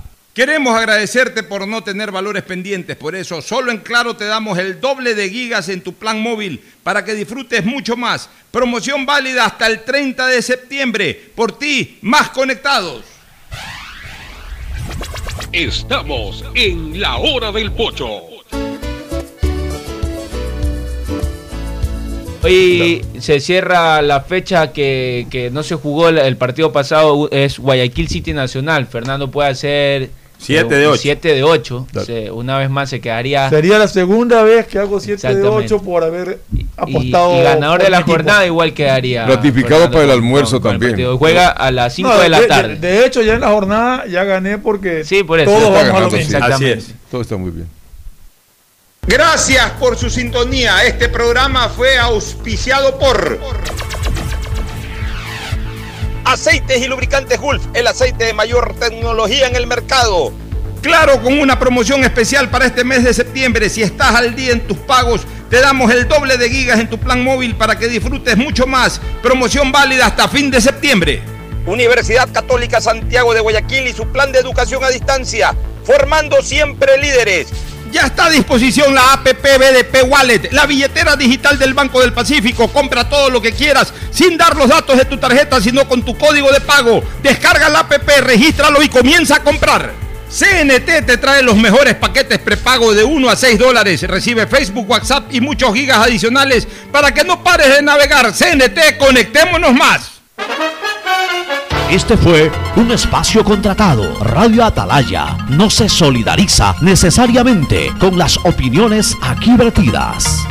Queremos agradecerte por no tener valores pendientes, por eso solo en Claro te damos el doble de gigas en tu plan móvil para que disfrutes mucho más. Promoción válida hasta el 30 de septiembre. Por ti, más conectados. Estamos en la hora del pocho. Hoy se cierra la fecha que, que no se jugó el, el partido pasado, es Guayaquil City Nacional. Fernando puede hacer Siete de ocho. 7 de 8. una vez más se quedaría. Sería la segunda vez que hago 7 de Exactamente. 8 por haber y, apostado. y ganador por de la mi equipo. jornada igual quedaría. Ratificado para el con- almuerzo con el también. partido. Juega a las 5 No, de la de- tarde. De, de hecho, ya en la jornada ya gané porque Sí, por eso. todos vamos a lo ganando, mismo. Así es. Todo está muy bien. Gracias por su sintonía. Este programa fue auspiciado por Aceites y lubricantes Gulf, el aceite de mayor tecnología en el mercado. Claro, con una promoción especial para este mes de septiembre. Si estás al día en tus pagos, te damos el doble de gigas en tu plan móvil para que disfrutes mucho más. Promoción válida hasta fin de septiembre. Universidad Católica Santiago de Guayaquil y su plan de educación a distancia, formando siempre líderes. Ya está a disposición la APP BDP Wallet, la billetera digital del Banco del Pacífico. Compra todo lo que quieras sin dar los datos de tu tarjeta, sino con tu código de pago. Descarga la APP, regístralo y comienza a comprar. CNT te trae los mejores paquetes prepago de 1 a 6 dólares. Recibe Facebook, WhatsApp y muchos gigas adicionales para que no pares de navegar. CNT, conectémonos más. Este fue un espacio contratado. Radio Atalaya no se solidariza necesariamente con las opiniones aquí vertidas.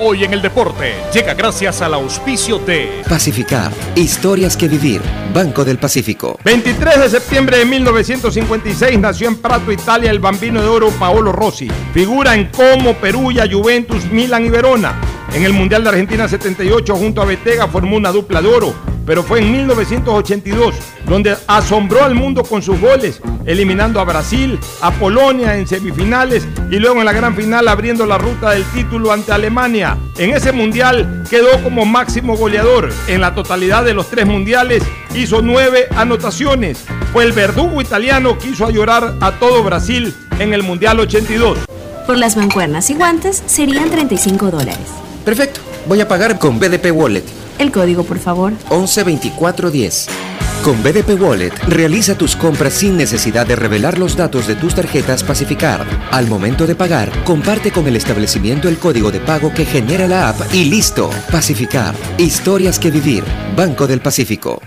Hoy en el deporte llega gracias al auspicio de Pacificar. Historias que vivir. Banco del Pacífico. 23 de septiembre de 1956 nació en Prato, Italia, el bambino de oro Paolo Rossi. Figura en Como, Perugia, Juventus, Milan y Verona. En el Mundial de Argentina 78 junto a Betega formó una dupla de oro. pero fue en 1982 donde asombró al mundo con sus goles, eliminando a Brasil, a Polonia en semifinales y luego en la gran final abriendo la ruta del título ante Alemania. En ese mundial quedó como máximo goleador. En la totalidad de los tres mundiales hizo nueve anotaciones. Fue el verdugo italiano que hizo a llorar a todo Brasil en el Mundial 82. Por las mancuernas y guantes serían 35 dólares. Perfecto. Voy a pagar con BDP Wallet. El código, por favor. 112410. Con BDP Wallet, realiza tus compras sin necesidad de revelar los datos de tus tarjetas Pacificar. Al momento de pagar, comparte con el establecimiento el código de pago que genera la app y listo. Pacificar. Historias que vivir. Banco del Pacífico.